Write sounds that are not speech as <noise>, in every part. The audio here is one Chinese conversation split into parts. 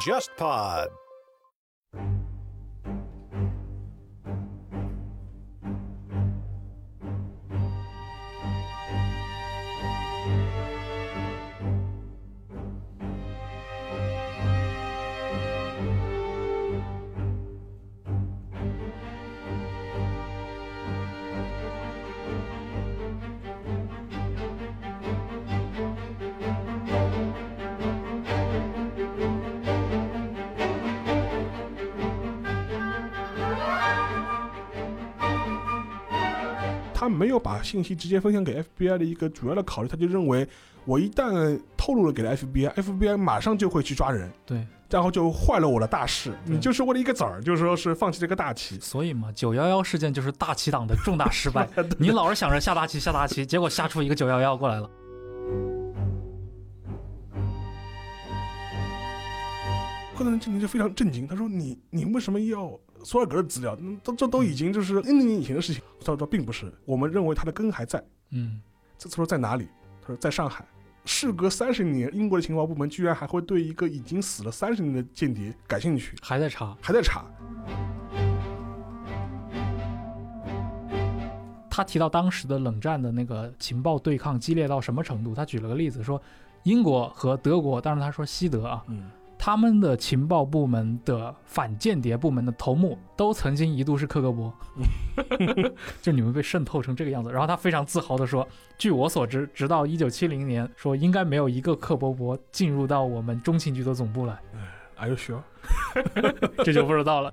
JustPod。有把信息直接分享给 FBI 的一个主要的考虑，他就认为我一旦透露了给了 FBI，FBI 马上就会去抓人，对，然后就坏了我的大事。你就是为了一个子儿，就是说是放弃这个大旗。所以嘛，九幺幺事件就是大旗党的重大失败。<laughs> 你老是想着下大旗下大旗，结果下出一个九幺幺过来了。柯南经理就非常震惊，他说：“你你为什么要索尔格的资料？嗯这这都已经就是 N 年以前的事情。”他说：“并不是，我们认为他的根还在。嗯，这次说在哪里？他说在上海。事隔三十年，英国的情报部门居然还会对一个已经死了三十年的间谍感兴趣，还在查。还在查。他提到当时的冷战的那个情报对抗激烈到什么程度？他举了个例子说，英国和德国，当然他说西德啊，嗯，他们的情报部门的反间谍部门的头目都曾经一度是克格勃，<laughs> 就你们被渗透成这个样子。然后他非常自豪地说：“据我所知，直到一九七零年，说应该没有一个克伯伯进入到我们中情局的总部来，Are you sure？<laughs> 这就不知道了。”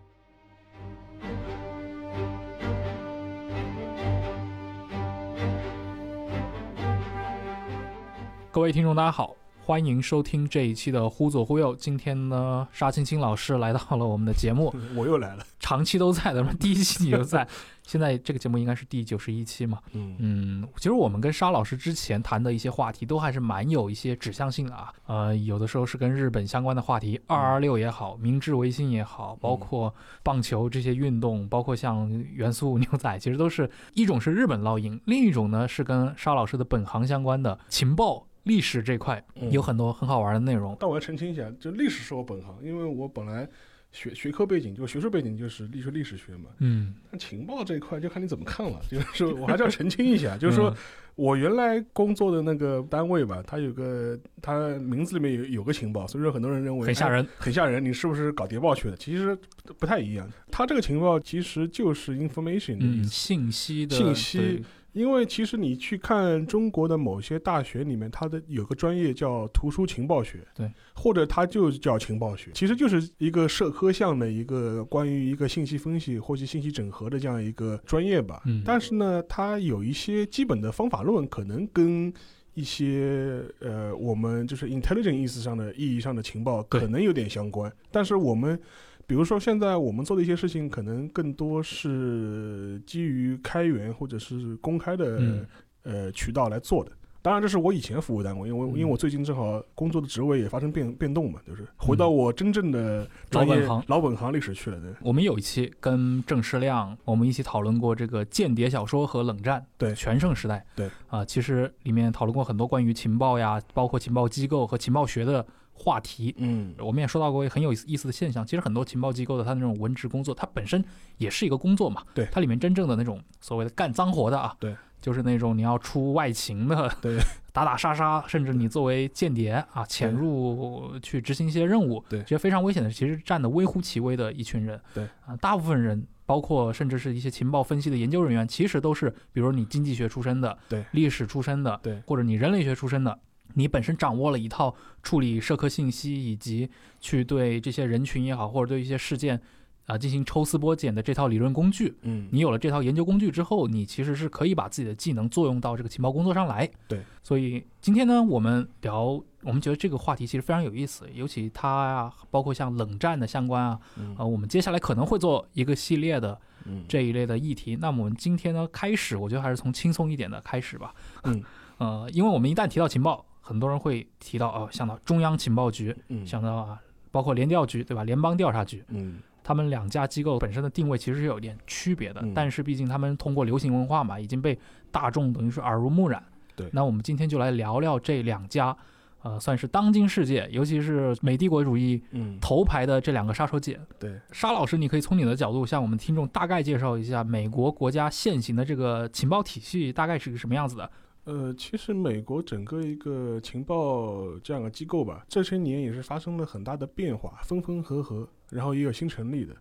各位听众，大家好，欢迎收听这一期的《忽左忽右》。今天呢，沙青青老师来到了我们的节目，<laughs> 我又来了。长期都在的，第一期你就在。现在这个节目应该是第九十一期嘛？嗯嗯，其实我们跟沙老师之前谈的一些话题都还是蛮有一些指向性的啊。呃，有的时候是跟日本相关的话题，二二六也好，明治维新也好，包括棒球这些运动，包括像元素牛仔，其实都是一种是日本烙印，另一种呢是跟沙老师的本行相关的情报。历史这块嗯。有很多很好玩的内容，但我要澄清一下，就历史是我本行，因为我本来学学科背景就学术背景就是历史历史学嘛。嗯。但情报这一块就看你怎么看了，<laughs> 就是我还是要澄清一下，就是说嗯。我原来工作的那个单位吧，它有个它名字里面有有个情报，所以说很多人认为很吓人。哎很吓人，你是不是搞谍报去的？其实不太一样，它这个情报其实就是 information 嗯，信息的信息对因为其实你去看中国的某些大学里面，它的有个专业叫图书情报学，对，或者它就叫情报学，其实就是一个社科项的一个关于一个信息分析或是信息整合的这样一个专业吧。嗯但是呢，它有一些基本的方法论，可能跟一些呃，我们就是 intelligent 意思上的意义上的情报可能有点相关，但是我们。比如说，现在我们做的一些事情，可能更多是基于开源或者是公开的、嗯呃渠道来做的。当然，这是我以前服务单位，因为因为我最近正好工作的职位也发生变变动嘛，就是回到我真正的专业老本行。老本行历史去了。对，我们有一期跟郑世亮，我们一起讨论过这个间谍小说和冷战，对。全盛时代，对。啊、其实里面讨论过很多关于情报呀，包括情报机构和情报学的话题。嗯，我们也说到过一个很有意思的现象，其实很多情报机构的它那种文职工作，它本身也是一个工作嘛，对。它里面真正的那种所谓的干脏活的啊，对，就是那种你要出外勤的，对，<laughs> 打打杀杀，甚至你作为间谍啊潜入去执行一些任务，对。这些非常危险的，其实占的微乎其微的一群人，对。啊，大部分人。包括甚至是一些情报分析的研究人员，其实都是，比如你经济学出身的，对。历史出身的，对。或者你人类学出身的，你本身掌握了一套处理社科信息以及去对这些人群也好，或者对一些事件啊、进行抽丝剥茧的这套理论工具。嗯，你有了这套研究工具之后，你其实是可以把自己的技能作用到这个情报工作上来。对，所以今天呢，我们聊，我们觉得这个话题其实非常有意思，尤其它啊，包括像冷战的相关啊，嗯呃，我们接下来可能会做一个系列的嗯这一类的议题。那么我们今天呢，开始，我觉得还是从轻松一点的开始吧。嗯，<laughs> 呃，因为我们一旦提到情报，很多人会提到哦，想到中央情报局，嗯想到啊，包括联调局，对吧？联邦调查局，嗯他们两家机构本身的定位其实是有点区别的，嗯但是毕竟他们通过流行文化嘛，已经被大众等于是耳濡目染。对那我们今天就来聊聊这两家，呃，算是当今世界，尤其是美帝国主义嗯，头牌的这两个杀手锏。对，沙老师，你可以从你的角度向我们听众大概介绍一下美国国家现行的这个情报体系大概是个什么样子的？呃，其实美国整个一个情报这样的机构吧，这些年也是发生了很大的变化，分分合合，然后也有新成立的。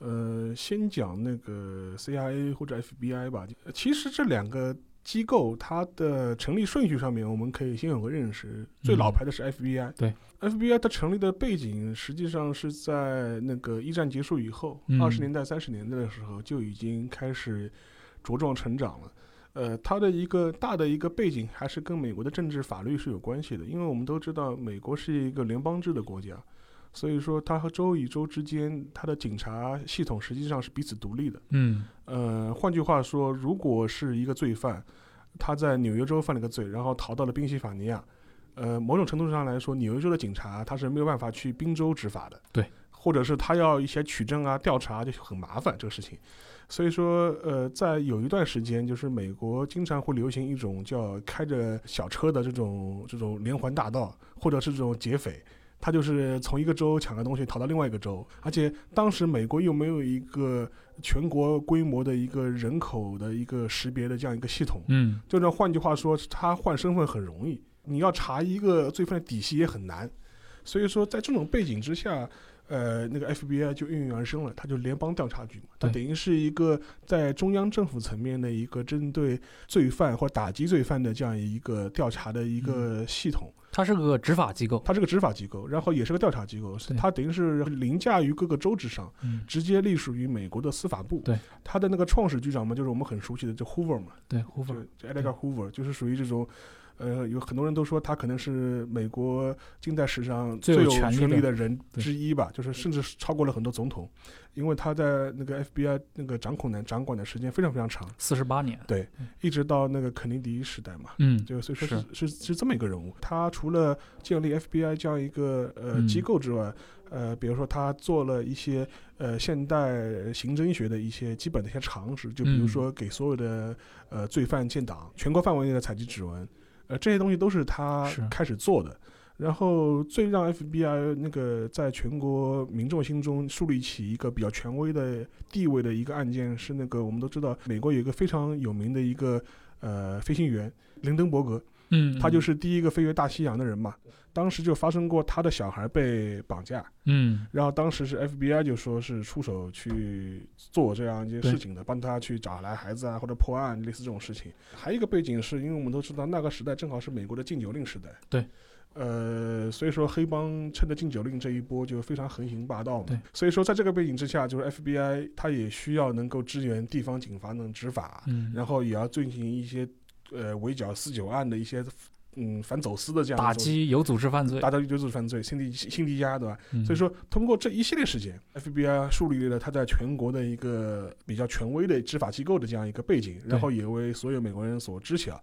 呃，先讲那个 CIA 或者 FBI 吧。呃其实这两个机构它的成立顺序上面，我们可以先有个认识。最老牌的是 FBI，、对，FBI 它成立的背景实际上是在那个一战结束以后，嗯二十、年代、三十年代的时候就已经开始茁壮成长了。呃，它的一个大的一个背景还是跟美国的政治法律是有关系的，因为我们都知道美国是一个联邦制的国家，所以说它和州与州之间，它的警察系统实际上是彼此独立的。嗯呃，换句话说，如果是一个罪犯，他在纽约州犯了个罪，然后逃到了宾夕法尼亚，呃，某种程度上来说，纽约州的警察他是没有办法去宾州执法的，对，或者是他要一些取证啊、调查就很麻烦这个事情。所以说，呃，在有一段时间，就是美国经常会流行一种叫开着小车的这种这种连环大盗，或者是这种劫匪，他就是从一个州抢个东西逃到另外一个州，而且当时美国又没有一个全国规模的一个人口的一个识别的这样一个系统，嗯。就这换句话说，他换身份很容易，你要查一个罪犯的底细也很难。所以说，在这种背景之下，呃，那个 FBI 就应运而生了，它就联邦调查局嘛，它等于是一个在中央政府层面的一个针对罪犯或打击罪犯的这样一个调查的一个系统。它是个执法机构。它是个执法机构，然后也是个调查机构，它等于是凌驾于各个州之上，嗯，直接隶属于美国的司法部。对，它的那个创始局长嘛，就是我们很熟悉的这 Hoover 嘛，对，Hoover，就是属于这种，呃，有很多人都说他可能是美国近代史上最有权力的的人之一吧，就是甚至是超过了很多总统，因为他在那个 FBI 那个掌控的掌管的时间非常非常长，四十八年。对一直到那个肯尼迪时代嘛。嗯，就所以说是是是这么一个人物，他除了建立 FBI 这样一个呃嗯机构之外，呃，比如说他做了一些呃现代刑侦学的一些基本的一些常识，就比如嗯说给所有的呃罪犯建档，全国范围内的采集指纹，呃，这些东西都是他开始做的。然后最让 FBI 那个在全国民众心中树立起一个比较权威的地位的一个案件是那个我们都知道，美国有一个非常有名的一个呃飞行员林登伯格，嗯，他就是第一个飞越大西洋的人嘛。当时就发生过他的小孩被绑架，嗯然后当时是 FBI 就说是出手去做这样一些事情的，帮他去找来孩子啊，或者破案类似这种事情。还有一个背景是因为我们都知道那个时代正好是美国的禁酒令时代，对。呃，所以说黑帮趁着禁酒令这一波就非常横行霸道对嘛。所以说在这个背景之下，就是 FBI 它也需要能够支援地方警方能执法，嗯，然后也要进行一些呃围剿四九案的一些嗯反走私的这样打击有组织犯罪。打击有组织犯罪，辛迪辛迪加对吧？嗯所以说通过这一系列事件，FBI 树立了他在全国的一个比较权威的执法机构的这样一个背景，然后也为所有美国人所知晓。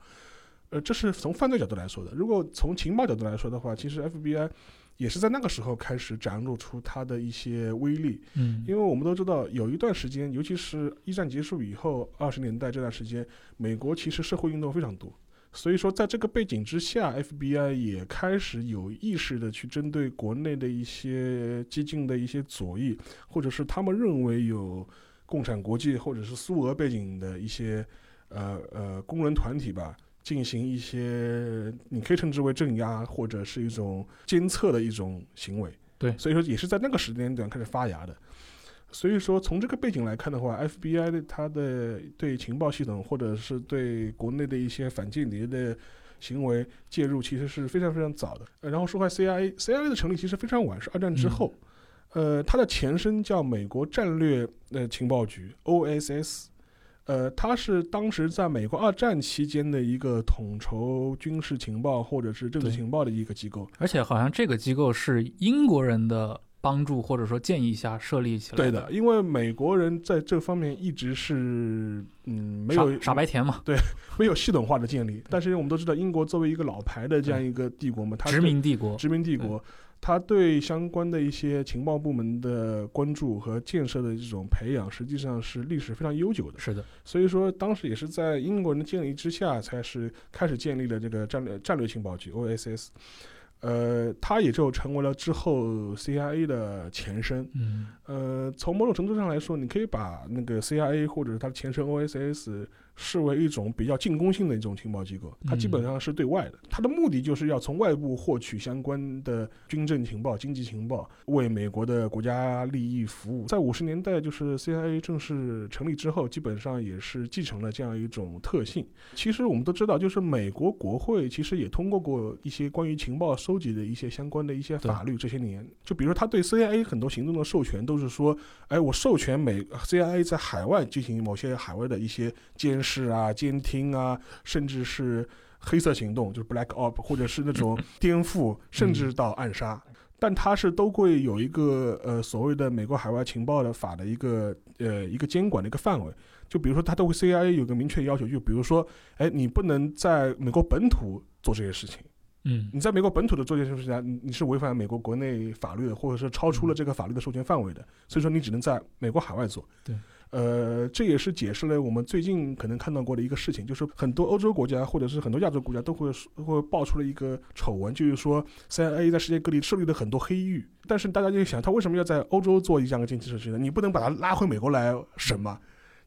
呃，这是从犯罪角度来说的。如果从情报角度来说的话，其实 FBI 也是在那个时候开始展露出它的一些威力。嗯，因为我们都知道，有一段时间，尤其是一战结束以后，二十年代这段时间，美国其实社会运动非常多。所以说，在这个背景之下，FBI 也开始有意识的去针对国内的一些激进的一些左翼，或者是他们认为有共产国际或者是苏俄背景的一些呃呃工人团体吧，进行一些你可以称之为镇压或者是一种监测的一种行为。对所以说也是在那个时间段开始发芽的。所以说，从这个背景来看的话，FBI 的它的对情报系统或者是对国内的一些反间谍的行为介入，其实是非常非常早的。呃然后说回 CIA，CIA 的成立其实非常晚，是二战之后。呃，它的前身叫美国战略呃情报局 OSS，呃，它是当时在美国二战期间的一个统筹军事情报或者是政治情报的一个机构。而且好像这个机构是英国人的帮助或者说建议下设立起来对的，因为美国人在这方面一直是嗯没有傻傻白甜嘛，<laughs> 对没有系统化的建立。但是我们都知道，英国作为一个老牌的这样一个帝国嘛，它殖民帝国，殖民帝国，它对相关的一些情报部门的关注和建设的这种培养，实际上是历史非常悠久的。是的，所以说，当时也是在英国人的建议之下，才是开始建立了这个战略战略情报局 OSS。呃，它也就成为了之后 CIA 的前身。嗯呃，从某种程度上来说，你可以把那个 CIA 或者是它的前身 OSS 视为一种比较进攻性的一种情报机构，它基本上是对外的，它的目的就是要从外部获取相关的军政情报、经济情报，为美国的国家利益服务。在五十年代，就是 CIA 正式成立之后，基本上也是继承了这样一种特性。其实我们都知道，就是美国国会其实也通过过一些关于情报收集的一些相关的一些法律，这些年，就比如说他对 CIA 很多行动的授权都是说，哎，我授权美 CIA 在海外进行某些海外的一些监视啊、监听啊，甚至是黑色行动，就是 Black Op，或者是那种颠覆，甚至到暗杀。但它是都会有一个呃所谓的美国海外情报的法的一个呃一个监管的一个范围，就比如说它都会 CIA 有个明确要求，就比如说，哎，你不能在美国本土做这些事情，嗯。你在美国本土的做这些事情你是违反美国国内法律的，或者是超出了这个法律的授权范围的，所以说你只能在美国海外做。对。呃，这也是解释了我们最近可能看到过的一个事情，就是很多欧洲国家或者是很多亚洲国家都会会爆出了一个丑闻，就是说 CIA 在世界各地设立了很多黑域，但是大家就想，他为什么要在欧洲做这样的经济设施呢？你不能把它拉回美国来审吗？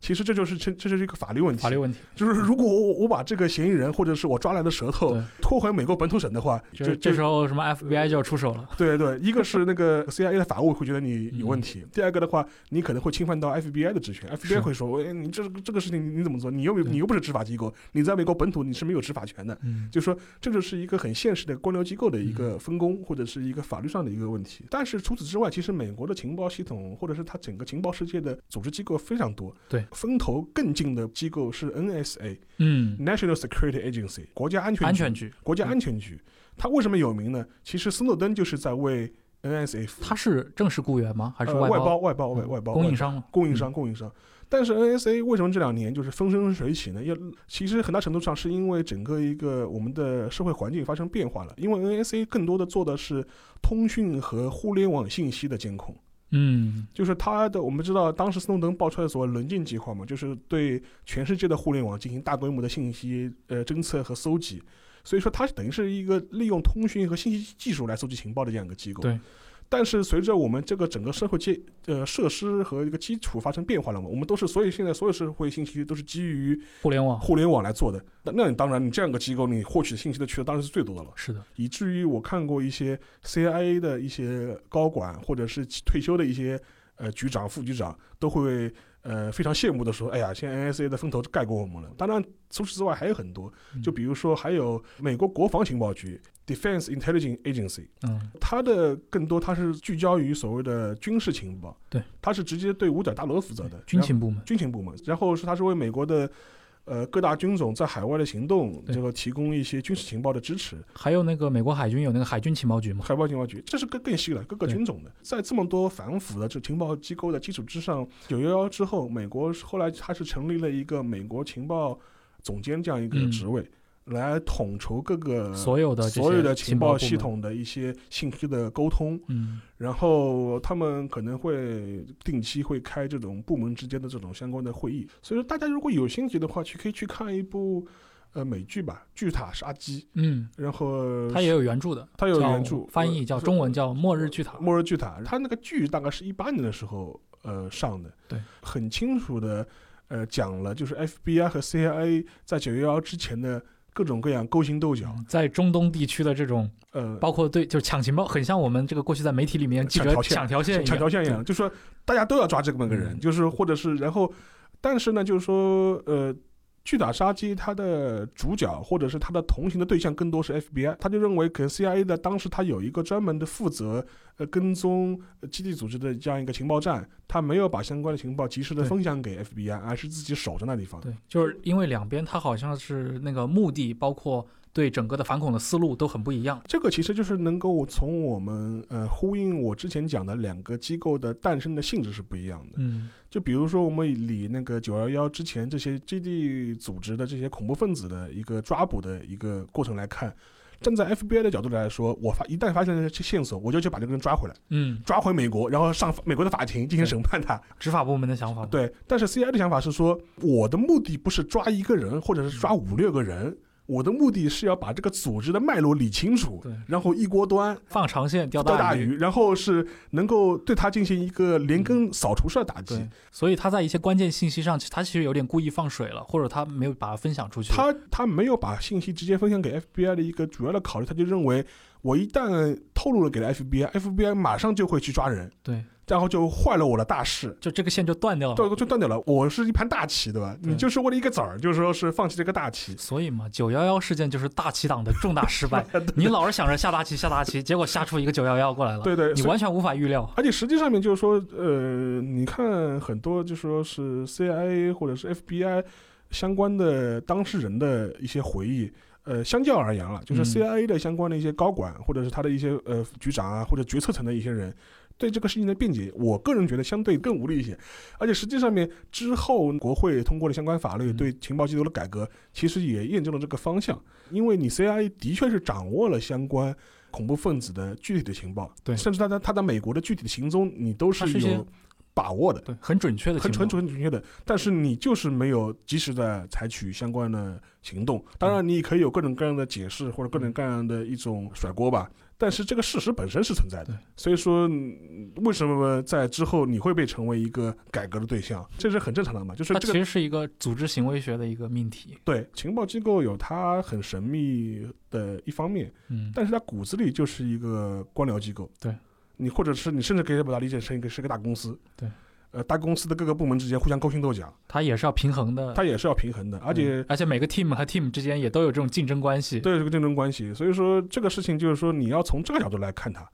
其实这就是这这就是一个法律问题。法律问题，就是如果我我把这个嫌疑人或者是我抓来的舌头拖回美国本土审的话，就就这时候什么 FBI 就要出手了，对对，一个是那个 CIA 的法务会觉得你有问题，第二个的话，你可能会侵犯到 FBI 的职权，FBI 会说，哎，你这这个事情你你怎么做？你又没有你又不是执法机构，你在美国本土你是没有执法权的。嗯就说这就是一个很现实的官僚机构的一个分工，或者是一个法律上的一个问题。但是除此之外，其实美国的情报系统或者是它整个情报世界的组织机构非常多。对，风头更近的机构是 NSA，National 嗯，Security Agency，国家安全局安全局，国家安全局。它为什么有名呢？其实斯诺登就是在为 NSA。他是正式雇员吗？还是呃、外外包外包外包外包供应商？供应商供应商。但是 NSA 为什么这两年就是风生水起呢？要其实很大程度上是因为整个一个我们的社会环境发生变化了，因为 NSA 更多的做的是通讯和互联网信息的监控。嗯就是它的，我们知道当时斯诺登爆出来所谓棱镜计划嘛，就是对全世界的互联网进行大规模的信息呃侦测和搜集，所以说它等于是一个利用通讯和信息技术来搜集情报的这样一个机构。对。但是随着我们这个整个社会基呃设施和一个基础发生变化了嘛，我们都是所以现在所有社会信息都是基于互联网互联网来做的。那那你当然你这样一个机构，你获取信息的渠道当然是最多的了。是的，以至于我看过一些 CIA 的一些高管，或者是退休的一些呃局长、副局长，都会呃非常羡慕的说：“哎呀，现在 NSA 的风头盖过我们了。”当然，除此之外还有很多，就比如说还有美国国防情报局 （Defense Intelligence Agency），嗯它的更多它是聚焦于所谓的军事情报，对，它是直接对五角大楼负责的军情部门，军情部门，然后是它是为美国的。呃，各大军种在海外的行动，这个提供一些军事情报的支持，还有那个美国海军有那个海军情报局嘛，海报情报局，这是更更细了，各个军种的，在这么多反腐的这情报机构的基础之上，九幺幺之后，美国后来它是成立了一个美国情报总监这样一个嗯。职位，来统筹各个所有的所有的情报系统的一些信息的沟通，嗯。然后他们可能会定期会开这种部门之间的这种相关的会议，所以说大家如果有兴趣的话，去可以去看一部呃美剧吧，《巨塔杀机》，嗯，然后它也有原著的，它有原著翻译叫中文叫《末日巨塔》，末日巨塔，它那个剧大概是一八年的时候呃上的，对，很清楚的呃讲了，就是 FBI 和 CIA 在九幺幺之前的各种各样勾心斗角，在中东地区的这种，呃，包括对就是抢情报，很像我们这个过去在媒体里面记者抢条线抢条线一样，就说大家都要抓这么个人，嗯。就是或者是然后，但是呢，就是说呃。去打杀机，它的主角或者是它的同行的对象更多是 FBI，他就认为可能 CIA 的当时他有一个专门的负责呃跟踪基地组织的这样一个情报站，他没有把相关的情报及时的分享给 FBI，而是自己守着那地方。对，就是因为两边他好像是那个目的，包括对整个的反恐的思路都很不一样。这个其实就是能够从我们呃呼应我之前讲的两个机构的诞生的性质是不一样的。嗯就比如说我们以那个九幺幺之前这些基地组织的这些恐怖分子的一个抓捕的一个过程来看，站在 FBI 的角度来说，我发一旦发现了这些线索，我就去把这个人抓回来，嗯，抓回美国，然后上美国的法庭进行审判他。执法部门的想法。对，但是 CIA 的想法是说，我的目的不是抓一个人，或者是抓五六个人，我的目的是要把这个组织的脉络理清楚，对，然后一锅端放长线钓大钓大鱼，然后是能够对他进行一个连根扫除式的打击。对，所以他在一些关键信息上，他其实有点故意放水了，或者他没有把它分享出去。他他没有把信息直接分享给 FBI 的一个主要的考虑，他就认为我一旦透露了给了 FBI，FBI 马上就会去抓人，对，然后就坏了我的大事。就这个线就断掉了。对，就断掉了。我是一盘大棋，对吧？对你就是为了一个子儿，就是说是放弃这个大棋。所以嘛，九幺幺事件就是大棋党的重大失败。<laughs> 你老是想着下大棋下大棋，<laughs> 结果下出一个九幺幺过来了，对对，你完全无法预料。而且实际上面就是说，呃，你看很多就说是 CIA 或者是 FBI 相关的当事人的一些回忆。呃，相较而言了，就是嗯 CIA 的相关的一些高管，或者是他的一些呃局长啊，或者决策层的一些人，对这个事情的辩解，我个人觉得相对更无力一些。而且实际上面之后，国会通过了相关法律嗯对情报机构的改革，其实也验证了这个方向。因为你 CIA 的确是掌握了相关恐怖分子的具体的情报，对甚至他在他在美国的具体的行踪，你都是有把握的。对，很准确的很很准很准确的，但是你就是没有及时的采取相关的行动。当然，你可以有各种各样的解释或者各种各样的一种甩锅吧，但是这个事实本身是存在的。所以说，嗯为什么在之后你会被成为一个改革的对象，这是很正常的嘛？就是它这个其实是一个组织行为学的一个命题。对情报机构有它很神秘的一方面，嗯，但是它骨子里就是一个官僚机构。对，你或者是你甚至可以把它理解成一个是一个大公司。对，呃，大公司的各个部门之间互相勾心斗角，它也是要平衡的。它也是要平衡的，而且嗯而且每个 team 和 team 之间也都有这种竞争关系。对这个竞争关系。所以说这个事情就是说你要从这个角度来看它。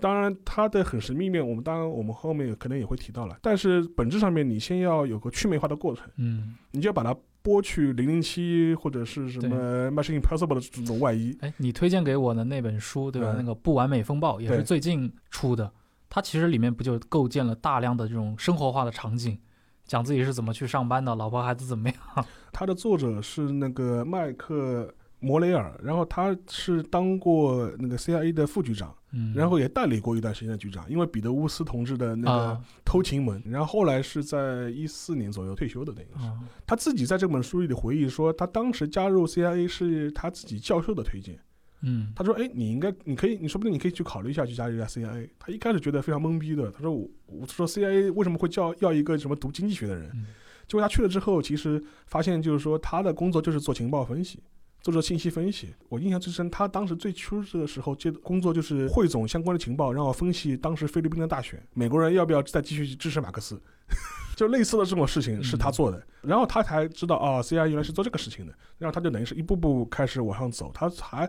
当然，它的很神秘面，我们当然我们后面可能也会提到了。但是本质上面，你先要有个去魅化的过程，嗯，你就要把它剥去零零七或者是什么 Mission Impossible 的这种外衣。哎，你推荐给我的那本书，对吧？嗯那个《不完美风暴》也是最近出的。它其实里面不就构建了大量的这种生活化的场景，讲自己是怎么去上班的，老婆孩子怎么样。<laughs> 它的作者是那个麦克摩雷尔，然后他是当过那个 CIA 的副局长，嗯，然后也代理过一段时间的局长，因为彼得乌斯同志的那个啊偷情门，然后后来是在一四年左右退休的，等于是。啊他自己在这本书里的回忆说，他当时加入 CIA 是他自己教授的推荐。嗯，他说：“哎，你应该，你可以，你说不定你可以去考虑一下去加入一下 CIA。”他一开始觉得非常懵逼的，他说：“我，我说 CIA 为什么会叫要一个什么读经济学的人？”嗯结果他去了之后，其实发现就是说他的工作就是做情报分析。做做信息分析，我印象最深，他当时最初的时候接的工作就是汇总相关的情报，然后分析当时菲律宾的大选，美国人要不要再继续支持马克思，<laughs> 就类似的这种事情是他做的。然后他才知道哦，CIA 原来是做这个事情的，然后他就等于是一步步开始往上走。他还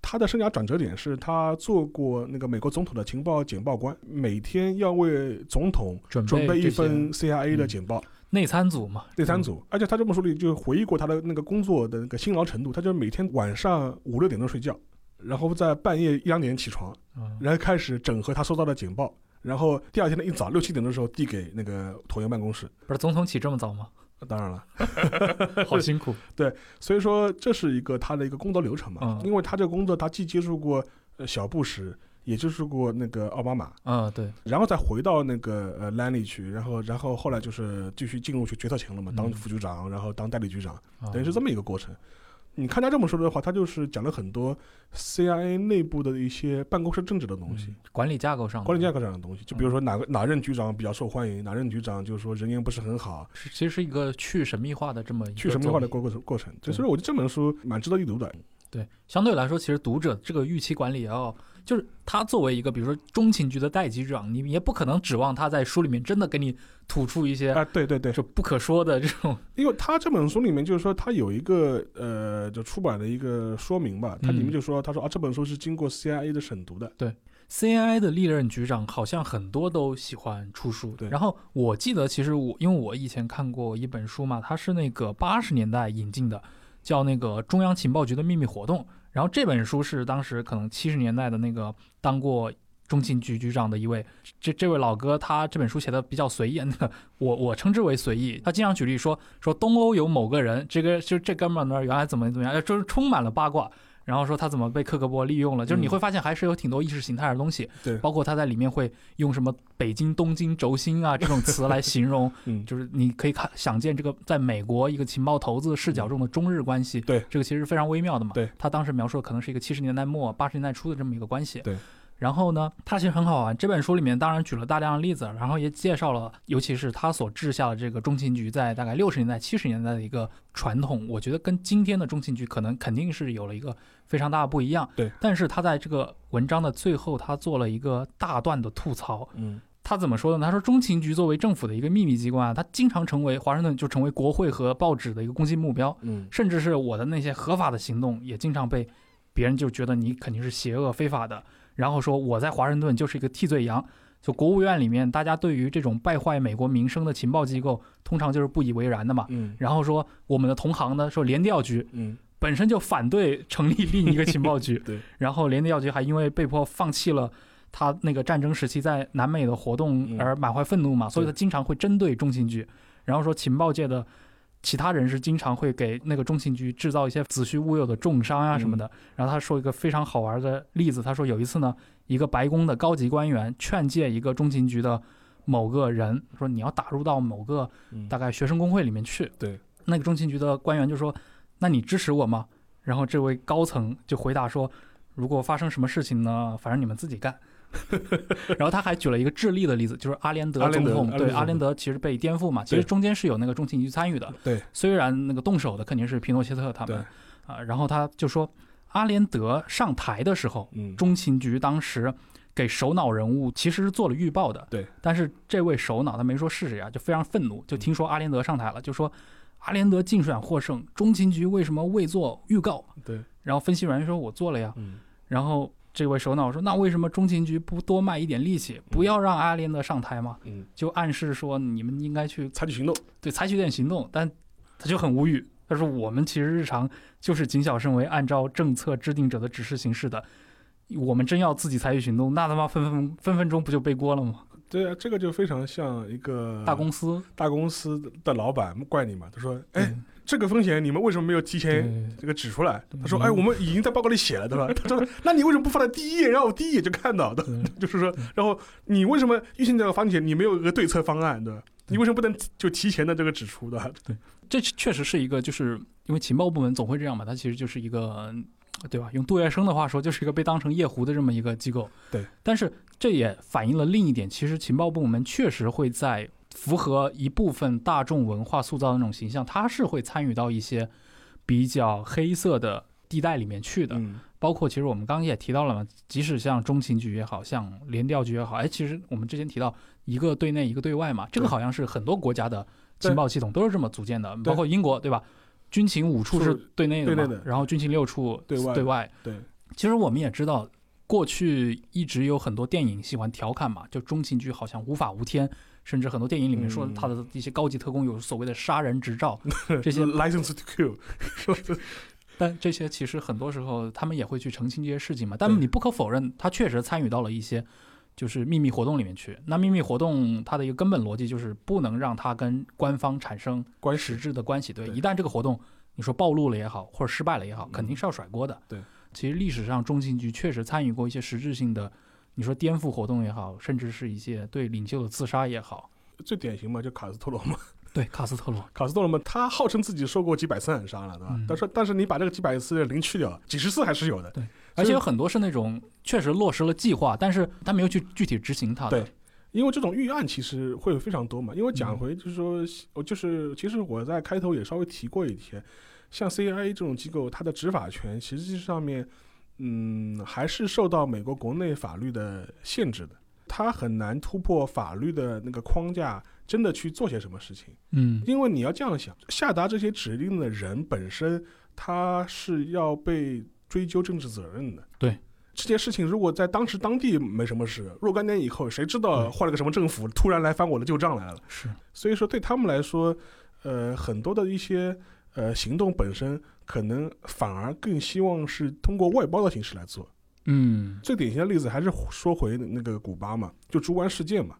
他的生涯转折点是他做过那个美国总统的情报简报官，每天要为总统准准备一份 CIA 的嗯简报。内参组嘛，内参组，而且他这本书里就回忆过他的那个工作的那个辛劳程度，他就每天晚上五六点钟睡觉，然后在半夜一两点起床，嗯，然后开始整合他收到的简报，然后第二天的一早六七点的时候递给那个椭圆办公室。不是总统起这么早吗？当然了，<laughs> 好辛苦。<laughs> 对所以说这是一个他的一个工作流程嘛，嗯因为他这个工作他既接触过呃小布什，也接触过那个奥巴马，嗯，对，然后再回到那个呃兰里去，然后然后后来就是继续进入去决策层了嘛，当嗯副局长，然后当代理局长。啊等于是这么一个过程。你看他这么说的话，他就是讲了很多 CIA 内部的一些办公室政治的东西嗯，管理架构上，管理架构上的东西。就比如说哪个哪任局长比较受欢迎，哪任局长就是说人缘不是很好，是其实是一个去神秘化的这么一个去神秘化的作过过过程。对所以我觉得这本书蛮值得一读的。对，相对来说，其实读者这个预期管理也要，就是他作为一个比如说中情局的代级局长，你也不可能指望他在书里面真的给你吐出一些啊，对对对，就不可说的这种，因为他这本书里面就是说他有一个呃，就出版的一个说明吧，它里面嗯就说他说啊这本书是经过 CIA 的审读的，对 CAI 的历任局长好像很多都喜欢出书，对。然后我记得，其实我因为我以前看过一本书嘛，它是那个八十年代引进的，叫那个中央情报局的秘密活动。然后这本书是当时可能七十年代的那个当过中情局局长的一位，这这位老哥，他这本书写的比较随意，那 <laughs> 个我我称之为随意。他经常举例说说东欧有某个人，这个就这哥们儿呢原来怎么怎么样，就是充满了八卦。然后说他怎么被克格勃利用了，就是你会发现还是有挺多意识形态的东西，对，包括他在里面会用什么北京、东京、轴心啊这种 <laughs> 词来形容，嗯，就是你可以看想见这个在美国一个情报头子视角中的中日关系，对，这个其实非常微妙的嘛，对，他当时描述的可能是一个七十年代末八十年代初的这么一个关系，对。然后呢，他其实很好玩。这本书里面当然举了大量的例子，然后也介绍了，尤其是他所治下的这个中情局在大概六十年代、七十年代的一个传统。我觉得跟今天的中情局可能肯定是有了一个非常大的不一样。对。但是他在这个文章的最后，他做了一个大段的吐槽。嗯。他怎么说的呢？他说，中情局作为政府的一个秘密机关啊，它经常成为华盛顿就成为国会和报纸的一个攻击目标。嗯。甚至是我的那些合法的行动，也经常被别人就觉得你肯定是邪恶非法的。然后说我在华盛顿就是一个替罪羊，就国务院里面大家对于这种败坏美国民生的情报机构，通常就是不以为然的嘛。嗯。然后说我们的同行呢，说联调局，嗯，<laughs> 本身就反对成立另一个情报局。<laughs> 对。然后联调局还因为被迫放弃了他那个战争时期在南美的活动而满怀愤怒嘛，所以他经常会针对中情局。然后说情报界的。其他人是经常会给那个中情局制造一些子虚乌有的重伤啊什么的。然后他说一个非常好玩的例子，他说有一次呢，一个白宫的高级官员劝诫一个中情局的某个人说：“你要打入到某个大概学生工会里面去。”对，那个中情局的官员就说：“那你支持我吗？”然后这位高层就回答说：“如果发生什么事情呢，反正你们自己干。” <laughs> 然后他还举了一个智利的例子，就是阿连德总统，对阿连德其实被颠覆嘛，其实中间是有那个中情局参与的，对，虽然那个动手的肯定是皮诺切特他们，啊，然后他就说阿连德上台的时候，中情局当时给首脑人物其实是做了预报的，对，但是这位首脑他没说是谁啊，就非常愤怒，就听说阿连德上台了，就说阿连德竞选获胜，中情局为什么未做预告？对，然后分析员说我做了呀，嗯。然后。这位首脑说：“那为什么中情局不多卖一点力气，不要让阿连德上台嘛？嗯，就暗示说你们应该去采取行动，对，采取点行动。但他就很无语，他说我们其实日常就是谨小慎微，按照政策制定者的指示行事的。我们真要自己采取行动，那他妈分分分分钟不就背锅了吗？对啊，这个就非常像一个大公司，大公司的老板怪你嘛？他说：哎。”这个风险你们为什么没有提前这个指出来？他说：“哎，我们已经在报告里写了，对吧？” <laughs> 他说：“那你为什么不放在第一页，让我第一眼就看到的？<laughs> 就是说，然后你为什么预先这个风险你没有一个对策方案，对吧？你为什么不能就提前的这个指出的？对，这确实是一个，就是因为情报部门总会这样嘛，它其实就是一个，对吧？用杜月笙的话说，就是一个被当成夜壶的这么一个机构。对，但是这也反映了另一点，其实情报部门确实会在。符合一部分大众文化塑造的那种形象，它是会参与到一些比较黑色的地带里面去的。嗯，包括其实我们刚刚也提到了嘛，即使像中情局也好像联调局也好，哎，其实我们之前提到一个对内一个对外嘛，这个好像是很多国家的情报系统都是这么组建的，包括英国对吧？军情五处是对内的嘛，然后军情六处对外。对外。对，其实我们也知道，过去一直有很多电影喜欢调侃嘛，就中情局好像无法无天。甚至很多电影里面说他的一些高级特工有所谓的杀人执照，<laughs> 这些 license to kill，<laughs> 但这些其实很多时候他们也会去澄清这些事情嘛。但你不可否认，他确实参与到了一些就是秘密活动里面去。那秘密活动它的一个根本逻辑就是不能让它跟官方产生关实质的关系。对，一旦这个活动你说暴露了也好，或者失败了也好，肯定是要甩锅的。对，其实历史上中情局确实参与过一些实质性的。你说颠覆活动也好，甚至是一些对领袖的自杀也好，最典型嘛，就卡斯特罗嘛。<laughs> 对，卡斯特罗，卡斯特罗嘛，他号称自己受过几百次暗杀了，对吧？但是但是你把这个几百次的零去掉，几十次还是有的。对，而且有很多是那种确实落实了计划，但是他没有去具体执行它的。对，因为这种预案其实会有非常多嘛。因为讲回就是说，我就是其实我在开头也稍微提过一些，像 CIA 这种机构，它的执法权实际上面。嗯，还是受到美国国内法律的限制的，他很难突破法律的那个框架，真的去做些什么事情。嗯，因为你要这样想，下达这些指令的人本身，他是要被追究政治责任的。对，这件事情如果在当时当地没什么事，若干年以后，谁知道换了个什么政府，突然来翻我的旧账来了？是，所以说对他们来说，呃，很多的一些。呃行动本身可能反而更希望是通过外包的形式来做。嗯，最典型的例子还是说回那个古巴嘛，就猪湾事件嘛。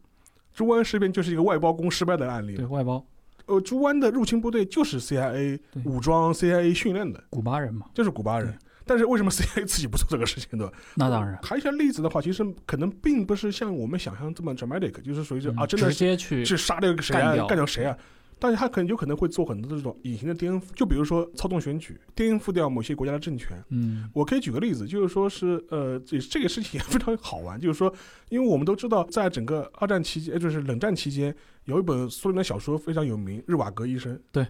猪湾事变就是一个外包工失败的案例对。外包呃，猪湾的入侵部队就是 CIA 武装 CIA 训练的，古巴人嘛，就是古巴人。但是为什么 CIA 自己不做这个事情呢？那当然，还有一些例子的话，其实可能并不是像我们想象这么 dramatic，就是属于是啊，真的嗯直接去是杀掉一个谁干掉谁啊。但是他可能有可能会做很多这种隐形的颠覆，就比如说操纵选举，颠覆掉某些国家的政权。嗯我可以举个例子，就是说是呃，这这个事情也非常好玩，就是说，因为我们都知道，在整个二战期间，呃就是冷战期间，有一本苏联的小说非常有名，《日瓦格医生》。对，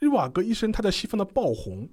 日瓦格医生他在西方的爆红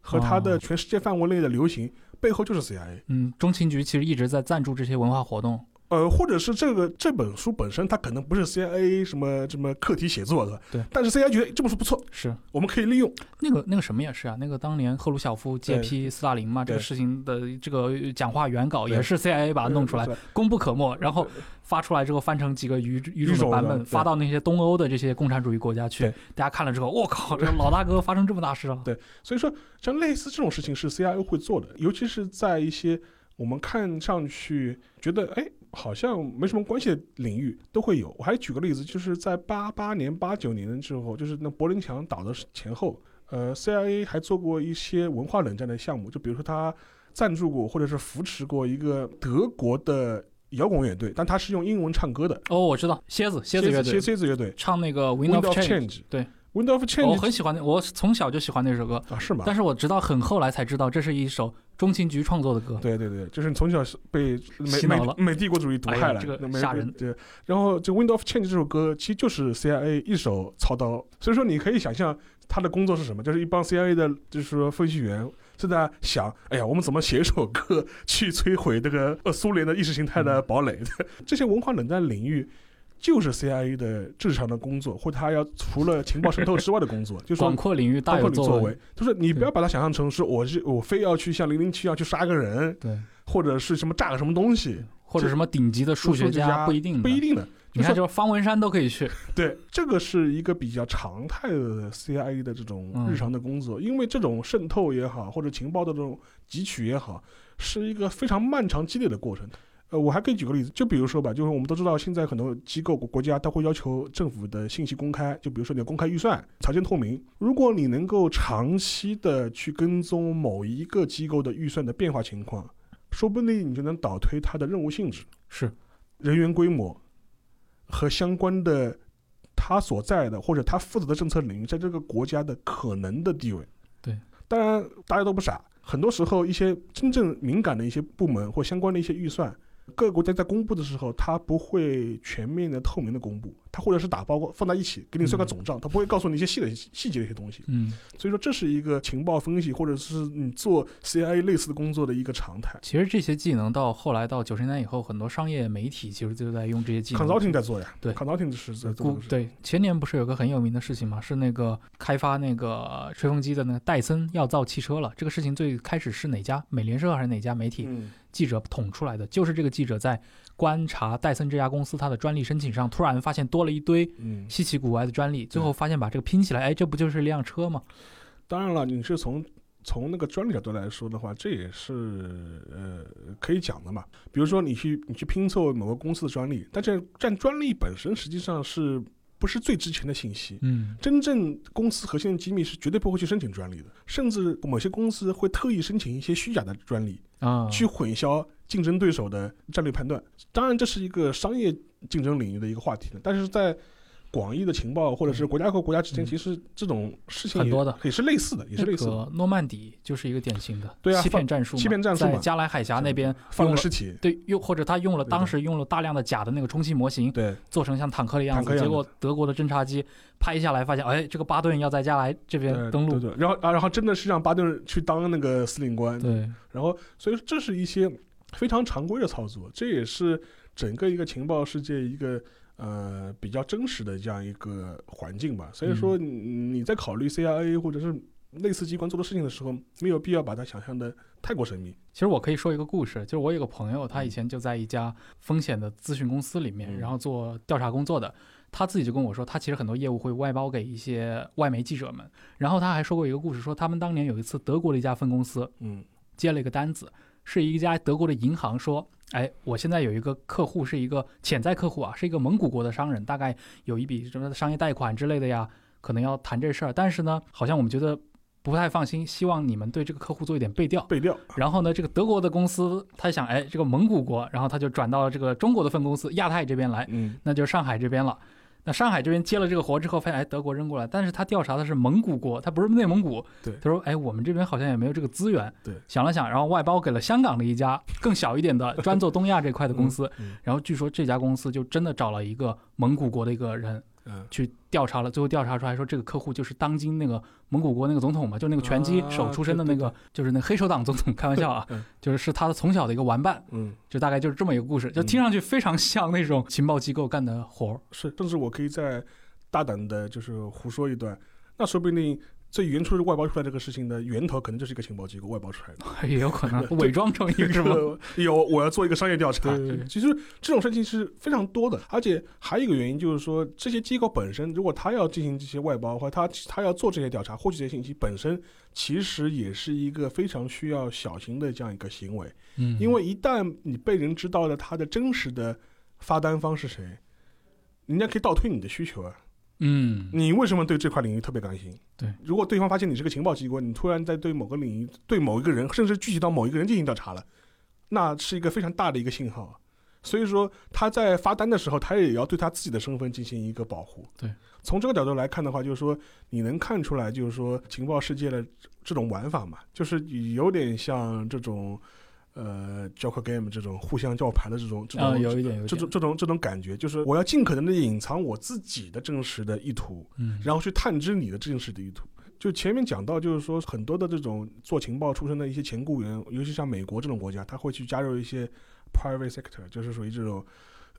和他的哦全世界范围内的流行，背后就是 CIA。嗯，中情局其实一直在赞助这些文化活动。呃，或者是这个这本书本身，它可能不是 CIA 什么什么课题写作的，对但是 CIA 觉得这本书不错，是我们可以利用。那个那个什么也是啊，那个当年赫鲁晓夫借对批斯大林嘛，这个事情的这个讲话原稿也是 CIA 把它弄出来，功不可没。然后发出来之后，翻成几个语语种的的版本，发到那些东欧的这些共产主义国家去。大家看了之后，我靠，这老大哥发生这么大事了。对所以说，像类似这种事情是 CIA 会做的，尤其是在一些我们看上去觉得哎好像没什么关系的领域都会有。我还举个例子，就是在八八年、八九年的时候，就是那柏林墙倒的前后，呃，CIA 还做过一些文化冷战的项目，就比如说他赞助过或者是扶持过一个德国的摇滚乐队，但他是用英文唱歌的，哦，我知道，蝎子蝎子乐队。蝎蝎子乐队。唱那个《Wind of，Change，对，Wind of 我 Change 很喜欢那，我从小就喜欢那首歌，啊是吗？但是我直到很后来才知道，这是一首中情局创作的歌。对对对，就是你从小是被美洗脑了美美帝国主义毒害了，这个吓人对，然后这《Wind of Change》这首歌其实就是 CIA 一手操刀，所以说你可以想象他的工作是什么，就是一帮 CIA 的，就是说分析员正在想，哎呀，我们怎么写一首歌去摧毁这个呃苏联的意识形态的嗯堡垒？<laughs> 这些文化冷战领域。就是 CIA 的日常的工作，或者他要除了情报渗透之外的工作，就是说广阔领域大有作为，就是你不要把它想象成是我是我非要去像零零七一样去杀个人，对，或者是什么炸个什么东西，或者什么顶级的数学家不一定，不一定的。你看，就是方文山都可以去。<laughs> 对，这个是一个比较常态的 CIA 的这种嗯日常的工作，因为这种渗透也好，或者情报的这种汲取也好，是一个非常漫长激烈的过程。呃，我还可以举个例子，就比如说吧，就是我们都知道，现在很多机构国国家都会要求政府的信息公开，就比如说你的公开预算、财政透明。如果你能够长期的去跟踪某一个机构的预算的变化情况，说不定你就能倒推它的任务性质。是，人员规模和相关的它所在的或者它负责的政策领域，在这个国家的可能的地位。对，当然大家都不傻，很多时候一些真正敏感的一些部门或相关的一些预算。各个国家在公布的时候，它不会全面的、透明的公布，它或者是打包放在一起给你算个总账，它不会告诉你一些细的细节的一些东西。嗯，所以说，这是一个情报分析或者是你做 CIA 类似的工作的一个常态。其实这些技能到后来到九十年代以后，很多商业媒体其实就在用这些技能。consulting 在做呀，对，consulting 是在做对，前年不是有个很有名的事情吗？是那个开发那个吹风机的那个戴森要造汽车了。这个事情最开始是哪家美联社还是哪家媒体嗯，记者捅出来的？就是这个记者在观察戴森这家公司它的专利申请上，突然发现多了一堆嗯，稀奇古怪的专利，最后发现把这个拼起来，哎，这不就是一辆车吗？当然了，你是从从那个专利角度来说的话，这也是呃可以讲的嘛。比如说你去你去拼凑某个公司的专利，但这占专利本身实际上是不是最值钱的信息？嗯，真正公司核心的机密是绝对不会去申请专利的，甚至某些公司会特意申请一些虚假的专利，啊，去混淆竞争对手的战略判断。当然，这是一个商业竞争领域的一个话题了，但是在广义的情报或者是国家和国家之间，嗯。其实这种事情很多的。也是类似的，也是类似的。诺曼底就是一个典型的对啊欺骗战术，欺骗战术在加莱海峡那边放尸体，对，又或者他用了当时用了大量的假的那个充气模型，对。做成像坦克的样子，结果德国的侦察机拍下来发现，哎，这个巴顿要在加莱这边呃登陆，对对，然后啊，然后真的是让巴顿去当那个司令官，对。然后所以说这是一些非常常规的操作，这也是整个一个情报世界一个呃比较真实的这样一个环境吧。所以说你你在考虑 CIA 或者是类似机关做的事情的时候，没有必要把它想象的太过神秘。其实我可以说一个故事，就是我有个朋友，他以前就在一家风险的咨询公司里面，嗯然后做调查工作的。他自己就跟我说，他其实很多业务会外包给一些外媒记者们。然后他还说过一个故事，说他们当年有一次德国的一家分公司嗯接了一个单子，是一家德国的银行说，哎，我现在有一个客户是一个潜在客户啊，是一个蒙古国的商人，大概有一笔什么商业贷款之类的呀，可能要谈这事儿，但是呢，好像我们觉得不太放心，希望你们对这个客户做一点背调。背调，然后呢，这个德国的公司他想，哎，这个蒙古国，然后他就转到了这个中国的分公司亚太这边来，嗯那就上海这边了。那上海这边接了这个活之后，发现哎，德国扔过来，但是他调查的是蒙古国，他不是内蒙古。对他说哎，我们这边好像也没有这个资源。对，想了想，然后外包给了香港的一家更小一点的专做东亚这块的公司。嗯然后据说这家公司就真的找了一个蒙古国的一个人嗯。去调查了，最后调查出来说这个客户就是当今那个蒙古国那个总统嘛，就那个拳击手出身的那个，啊就是那黑手党总统。开玩笑啊，嗯。就是是他的从小的一个玩伴，嗯。就大概就是这么一个故事，就听上去非常像那种情报机构干的活儿。是，甚至我可以再大胆的，就是胡说一段，那说不定最原初外包出来这个事情的源头，可能就是一个情报机构外包出来的。<laughs> 也有可能伪装成一个什么？<laughs> 有，我要做一个商业调查。其实这种事情是非常多的，而且还有一个原因就是说，这些机构本身，如果他要进行这些外包，或者他他要做这些调查，获取这些信息，本身其实也是一个非常需要小心的这样一个行为。嗯，因为一旦你被人知道了他的真实的发单方是谁，人家可以倒推你的需求啊。嗯，你为什么对这块领域特别感兴趣？对，如果对方发现你是个情报机关，你突然在对某个领域、对某一个人，甚至具体到某一个人进行调查了，那是一个非常大的一个信号。所以说他在发单的时候，他也要对他自己的身份进行一个保护。对，从这个角度来看的话，就是说你能看出来，就是说情报世界的这种玩法嘛，就是有点像这种呃 Joker Game 这种互相叫牌的这种这种、啊，有一点，有这种这种这种感觉，就是我要尽可能的隐藏我自己的真实的意图，嗯，然后去探知你的真实的意图。就前面讲到，就是说很多的这种做情报出身的一些前雇员，尤其像美国这种国家，他会去加入一些 private sector，就是属于这种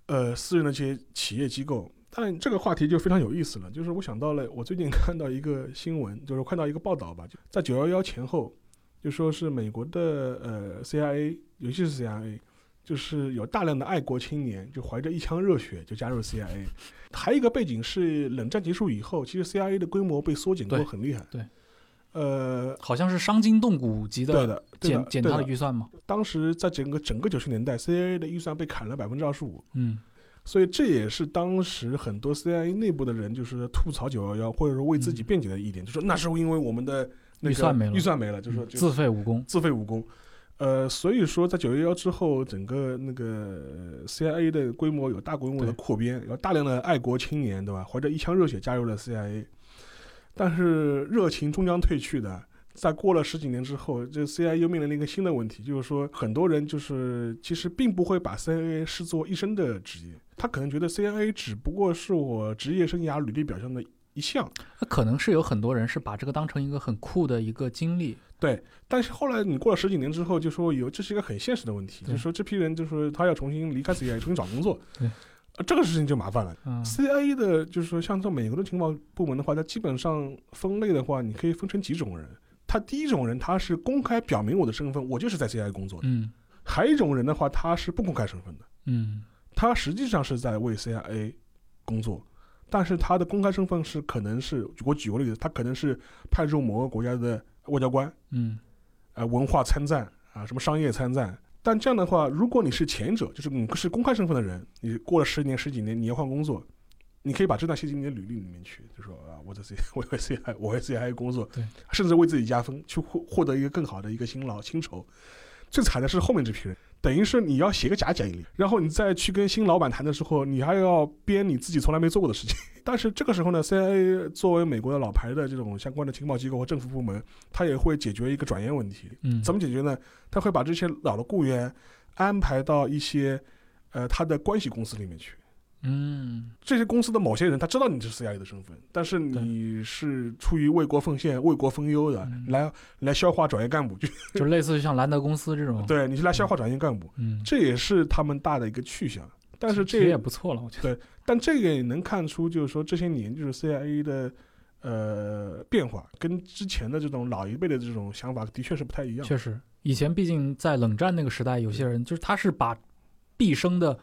呃私人的这些企业机构。但这个话题就非常有意思了，就是我想到了，我最近看到一个新闻，就是看到一个报道吧，就在九幺幺前后，就说是美国的呃 CIA，尤其是 CIA，就是有大量的爱国青年就怀着一腔热血就加入 CIA。还有一个背景是冷战结束以后，其实 CIA 的规模被缩减过对很厉害。对，呃，好像是伤筋动骨级的对的，对的减减他的预算吗。当时在整个整个九十年代，CIA 的预算被砍了百分之二十五，嗯所以这也是当时很多 CIA 内部的人就是吐槽九幺幺，或者说为自己嗯辩解的一点，就说那是因为我们的那个预算没了预算没了，就说就自废武功。自废武功。呃，所以说在九幺幺之后，整个那个呃 CIA 的规模有大规模的扩编，有大量的爱国青年，对吧？怀着一腔热血加入了 CIA，但是热情终将褪去的。在过了十几年之后，这 CIA 又面临了一个新的问题，就是说很多人就是其实并不会把 CIA 视作一生的职业，他可能觉得 CIA 只不过是我职业生涯履历表上的一项。那可能是有很多人是把这个当成一个很酷的一个经历。对但是后来你过了十几年之后，就说有这是一个很现实的问题，对就说这批人就是他要重新离开 <laughs> CIA，重新找工作，这个事情就麻烦了。嗯 CIA 的，就是说像这美国的情报部门的话，它基本上分类的话，你可以分成几种人。他第一种人，他是公开表明我的身份，我就是在 CIA 工作的；嗯还有一种人的话，他是不公开身份的，嗯他实际上是在为 CIA 工作，但是他的公开身份是可能是，我举个例子，他可能是派驻某个国家的外交官，嗯呃文化参赞啊，什么商业参赞。但这样的话，如果你是前者，就是你是公开身份的人，你过了十年、十几年，你要换工作，你可以把这段写进你的履历里面去，就说啊，我在 C，我为 CI，我为 CI 工作，对，<laughs> 甚至为自己加分，去获获得一个更好的一个辛劳薪酬。最惨的是后面这批人，等于是你要写个假简历，然后你再去跟新老板谈的时候，你还要编你自己从来没做过的事情。但是这个时候呢，<laughs> CIA 作为美国的老牌的这种相关的情报机构和政府部门，它也会解决一个转业问题。嗯，怎么解决呢？他会把这些老的雇员安排到一些呃他的关系公司里面去。嗯这些公司的某些人，他知道你是 CIA 的身份，但是你是出于为国奉献、为国分忧的，嗯来来消化转业干部，就 <laughs> 就类似于像兰德公司这种。<laughs> 对你是来消化转业干部，嗯，这也是他们大的一个去向。但是其实也不错了，我觉得。对但这个也能看出，就是说这些年就是 CIA 的呃变化，跟之前的这种老一辈的这种想法的确是不太一样。确实，以前毕竟在冷战那个时代，有些人就是他是把毕生的呃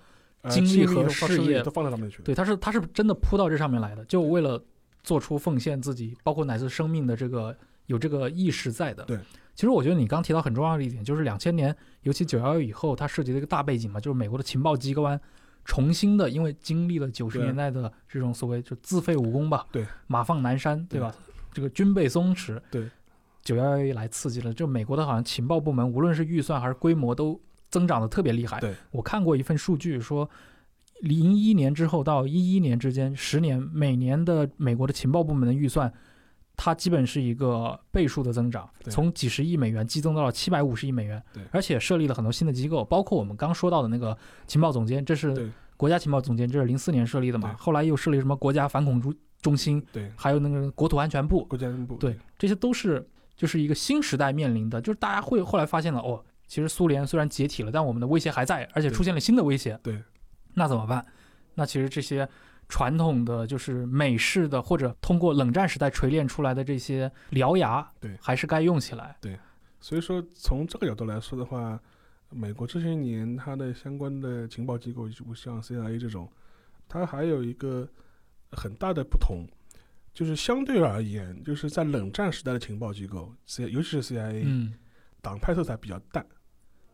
精力和事业都放在上面去。对，他是他是真的扑到这上面来的，就为了做出奉献自己，包括乃至生命的这个有这个意识在的。对，其实我觉得你刚提到很重要的一点，就是两千年，尤其九幺幺以后，它涉及的一个大背景嘛，就是美国的情报机关重新的，因为经历了九十年代的这种所谓就自废武功吧，对，马放南山，对吧？这个军备松弛，对，九幺幺一来刺激了，就美国的好像情报部门，无论是预算还是规模都增长的特别厉害。对，我看过一份数据说。零一年之后到一一年之间，十年每年的美国的情报部门的预算，它基本是一个倍数的增长，从几十亿美元激增到了七百五十亿美元对，而且设立了很多新的机构，包括我们刚说到的那个情报总监，这是国家情报总监，这是零四年设立的嘛对，后来又设立什么国家反恐中中心，对，还有那个国土安全部，国家安全部对，这些都是就是一个新时代面临的，就是大家会后来发现了，哦，其实苏联虽然解体了，但我们的威胁还在，而且出现了新的威胁。对，那怎么办？那其实这些传统的就是美式的或者通过冷战时代锤炼出来的这些獠牙，对还是该用起来。对所以说，从这个角度来说的话，美国这些年它的相关的情报机构，就像 CIA 这种，它还有一个很大的不同，就是相对而言，就是在冷战时代的情报机构，C 尤其是 CIA，、嗯，党派色彩比较淡，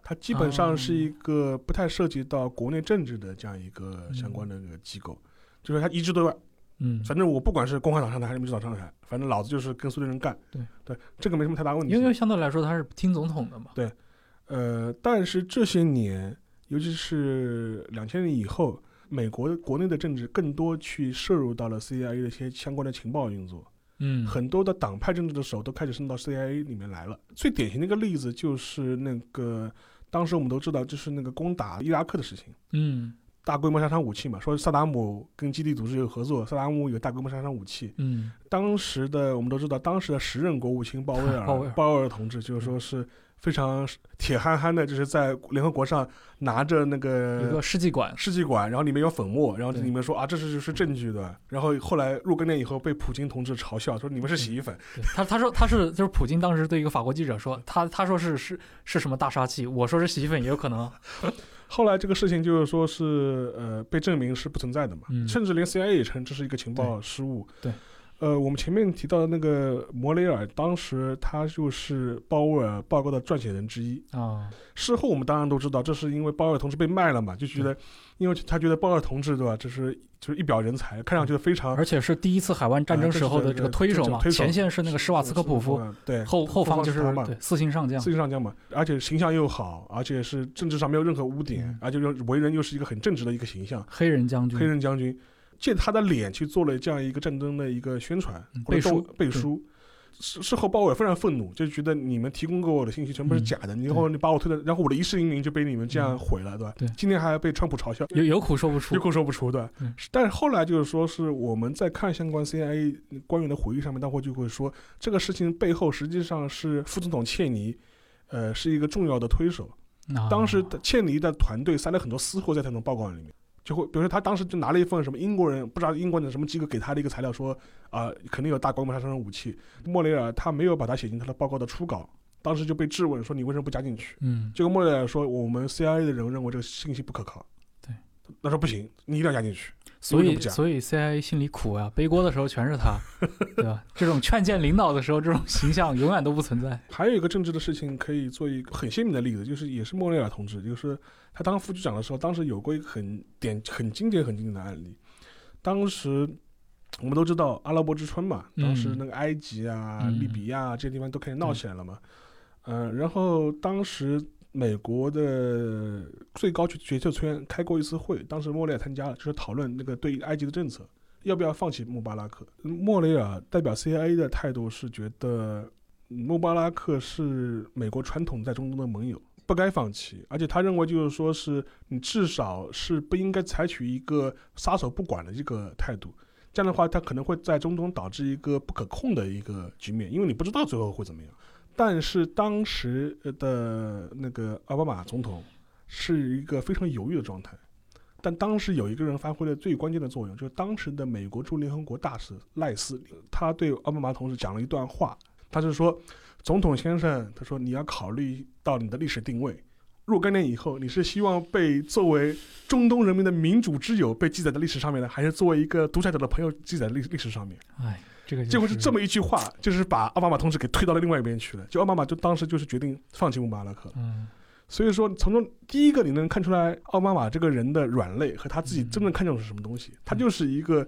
它基本上是一个不太涉及到国内政治的这样一个相关的一个机构，就是它一致对外，嗯，反正我不管是共产党上台还是民主党上台，反正老子就是跟苏联人干。对对，这个没什么太大问题。因为相对来说他是听总统的嘛。对呃，但是这些年，尤其是两千年以后，美国的国内的政治更多去摄入到了 CIA 的一些相关的情报运作，嗯，很多的党派政治的手都开始伸到 CIA 里面来了。最典型的一个例子就是那个，当时我们都知道，就是那个攻打伊拉克的事情。嗯大规模杀伤武器嘛，说萨达姆跟基地组织有合作，萨达姆有大规模杀伤武器。嗯当时的我们都知道，当时的时任国务卿鲍威尔，鲍威尔鲍威尔同志就是说是非常铁憨憨的，就是在联合国上拿着那个一个世纪馆。试剂管，然后里面有粉末，然后对里面说啊，这是就是证据的。然后后来若干年以后被普京同志嘲笑说你们是洗衣粉，对他他说他是就是普京当时对一个法国记者说，他他说是是是什么大杀器，我说是洗衣粉也有可能。<laughs> 后来这个事情就是说是呃被证明是不存在的嘛，嗯甚至连 CIA 也称这是一个情报失误。对。呃，我们前面提到的那个摩雷尔，当时他就是鲍威尔报告的撰写人之一。啊，事后我们当然都知道，这是因为鲍威尔同志被卖了嘛，就觉得，因为他觉得鲍威尔同志对吧，这是就是一表人才，看上去非常而且是第一次海湾战争时候的这个推手嘛，前线是那个施瓦茨科普夫，，对，后后方就是他嘛，对四星上将四。星上将嘛，而且形象又好，而且是政治上没有任何污点嗯，而且又为人又是一个很正直的一个形象，黑人将军，黑人将军，借他的脸去做了这样一个战争的一个宣传嗯或者背书背书。事事后鲍威尔非常愤怒，就觉得你们提供给我的信息全部是嗯假的，然后你把我推的，然后我的一世英名就被你们这样毁了，对吧？对今天还被川普嘲笑，有有苦说不出有。苦说不出对嗯。但是后来就是说，是我们在看相关 CIA 官员的回忆上面，大伙就会说，这个事情背后实际上是副总统切尼，呃，是一个重要的推手。啊当时的切尼的团队塞了很多私货在他那种报告里面，就会比如说他当时就拿了一份什么英国人不知道英国的什么机构给他的一个材料说，啊、肯定有大规模杀伤武器。莫雷尔他没有把它写进他的报告的初稿，当时就被质问说你为什么不加进去？嗯，结果莫雷尔说我们 CIA 的人认为这个信息不可靠。对，他说不行，你一定要加进去。所以所以 CIA 心里苦啊，背锅的时候全是他，<laughs> 对吧？这种劝谏领导的时候，这种形象永远都不存在。还有一个政治的事情可以做一个很鲜明的例子，就是也是莫雷尔同志，就是他当副局长的时候，当时有过一个很典、很经典、很经典的案例。当时我们都知道阿拉伯之春嘛，嗯当时那个埃及啊、嗯利比亚啊这些地方都开始闹起来了嘛。嗯、然后当时美国的最高决决策圈开过一次会，当时莫雷尔参加了，就是讨论那个对埃及的政策，要不要放弃穆巴拉克。莫雷尔代表 CIA 的态度是觉得穆巴拉克是美国传统在中东的盟友，不该放弃。而且他认为就是说是你至少是不应该采取一个撒手不管的这个态度。这样的话，他可能会在中东导致一个不可控的一个局面，因为你不知道最后会怎么样。但是当时的那个奥巴马总统是一个非常犹豫的状态。但当时有一个人发挥了最关键的作用，就是当时的美国驻联合国大使赖斯，他对奥巴马同志讲了一段话，他是说：“总统先生，他说你要考虑到你的历史定位，若干年以后，你是希望被作为中东人民的民主之友被记载在历史上面呢，还是作为一个独裁者的朋友记载历历史上面？哎，这个结果是这么，一句话，就是把奥巴马同志给推到了另外一边去了。就奥巴马就当时就是决定放弃穆巴拉克了。嗯所以说，从中第一个你能看出来奥巴马这个人的软肋和他自己真正看重的是什么东西。他就是一个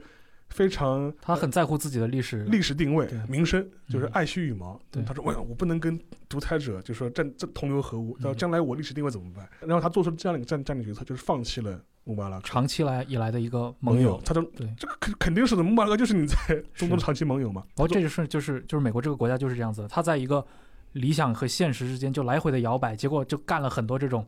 非常他很在乎自己的历史，历史定位名声，就是嗯爱惜羽毛。对他说：“我我不能跟独裁者就说战这同流合污，嗯到将来我历史定位怎么办？”然后他做出这样的一个战战略决策，就是放弃了穆巴拉克长期来以来的一个盟盟友。他的对：“这个肯肯定是的，穆巴拉克就是你在中东的长期盟友嘛。”然后这就是就是就是美国这个国家就是这样子的，他在一个理想和现实之间就来回的摇摆，结果就干了很多这种，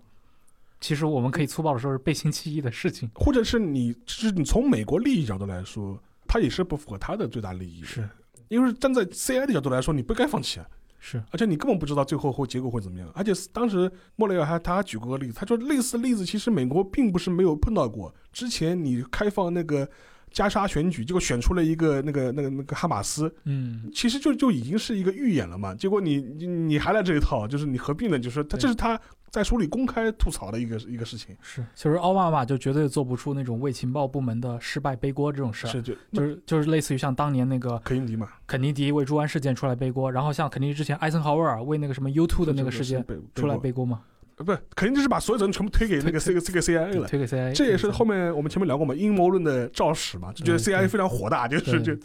其实我们可以粗暴的说是背信弃义的事情。<laughs> 或者是你，就是你从美国利益角度来说，他也是不符合他的最大利益。是因为站在 CI 的角度来说，你不该放弃啊，是，而且你根本不知道最后会结果会怎么样。而且当时莫雷尔还他还举过个例子，他说类似的例子其实美国并不是没有碰到过。之前你开放那个加沙选举，结果选出了一个那个那个那个哈马斯，嗯，其实就就已经是一个预演了嘛。结果你你你还来这一套，就是你何必呢？就是他这是他在书里公开吐槽的一个一个事情，是，其实奥巴马就绝对做不出那种为情报部门的失败背锅这种事儿，是就就是就是类似于像当年那个肯尼迪嘛，肯尼迪为猪湾事件出来背锅，然后像肯尼迪之前艾森豪威尔为那个什么 U two 的那个事件出来背锅嘛，呃，不是，肯定就是把所有人全部推给那个 C 个 C 个 CIA 了。推给 CIA，这也是后面我们前面聊过嘛，阴谋论的肇始嘛，就觉得 CIA 非常火大，就是就，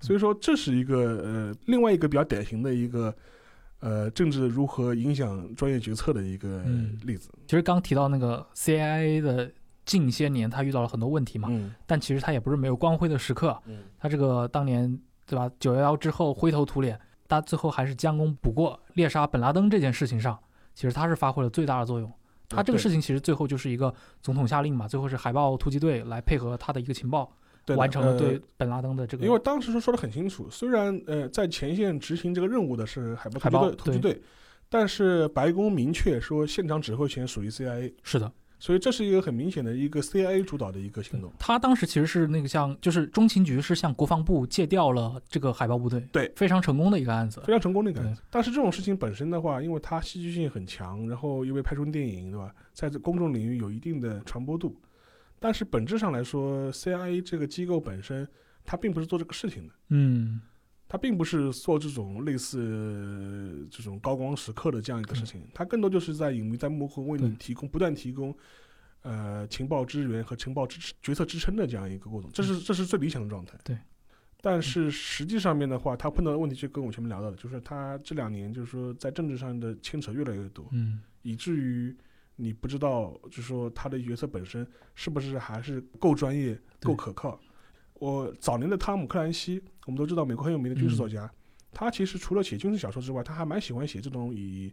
所以说这是一个呃另外一个比较典型的一个呃政治如何影响专业决策的一个嗯例子。其实刚提到那个 CIA 的近些年，他遇到了很多问题嘛，嗯但其实他也不是没有光辉的时刻。嗯他这个当年对吧，九幺幺之后灰头土脸，他最后还是将功补过，猎杀本拉登这件事情上，其实他是发挥了最大的作用。他这个事情其实最后就是一个总统下令嘛，最后是海豹突击队来配合他的一个情报，完成了呃对本拉登的这个。因为当时说说的很清楚，虽然呃在前线执行这个任务的是海豹海豹突击队突击队，但是白宫明确说现场指挥权属于 CIA，是的，所以这是一个很明显的一个 CIA 主导的一个行动。他当时其实是那个像就是中情局是向国防部借调了这个海豹部队，对非常成功的一个案子。非常成功的一个案子。但是这种事情本身的话，因为它戏剧性很强，然后又被拍成电影，对吧？在这公众领域有一定的传播度。但是本质上来说，CIA 这个机构本身，它并不是做这个事情的，嗯，它并不是做这种类似这种高光时刻的这样一个事情，它更多就是在隐秘在幕后为你提供不断提供。呃，情报支援和情报支持决策支撑的这样一个过程，这是这是最理想的状态。对，但是实际上面的话，他碰到的问题就跟我前面聊到的，就是他这两年就是说在政治上的牵扯越来越多，嗯，以至于你不知道，就是说他的角色本身是不是还是够专业、够可靠。我早年的汤姆克兰西，我们都知道美国很有名的军事作家，他其实除了写军事小说之外，他还蛮喜欢写这种以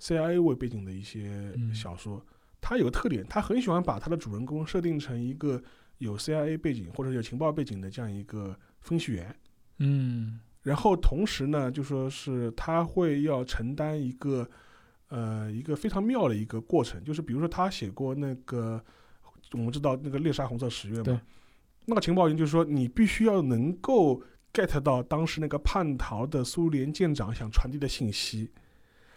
CIA 为背景的一些嗯小说。他有个特点，他很喜欢把他的主人公设定成一个有 CIA 背景或者有情报背景的这样一个分析员。嗯，然后同时呢，就说是他会要承担一个呃一个非常妙的一个过程，就是比如说他写过那个我们知道那个猎杀红色十月嘛，那个情报员就是说你必须要能够 get 到当时那个叛逃的苏联舰长想传递的信息，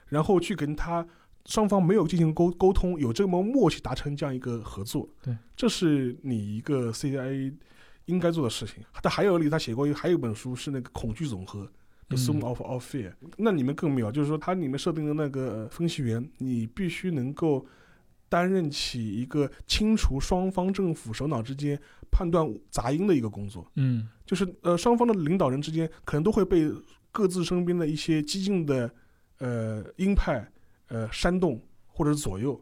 然后去跟他双方没有进行沟沟通，有这么默契达成这样一个合作，对，这是你一个 CIA 应该做的事情。他还有例子，他写过一还有一本书是那个恐惧总和。The 嗯。Sum of of Fear，、那你们更妙，就是说它里面设定的那个分析员，你必须能够担任起一个清除双方政府首脑之间判断杂音的一个工作。嗯，就是呃，双方的领导人之间可能都会被各自身边的一些激进的呃鹰派呃煽动或者是左右，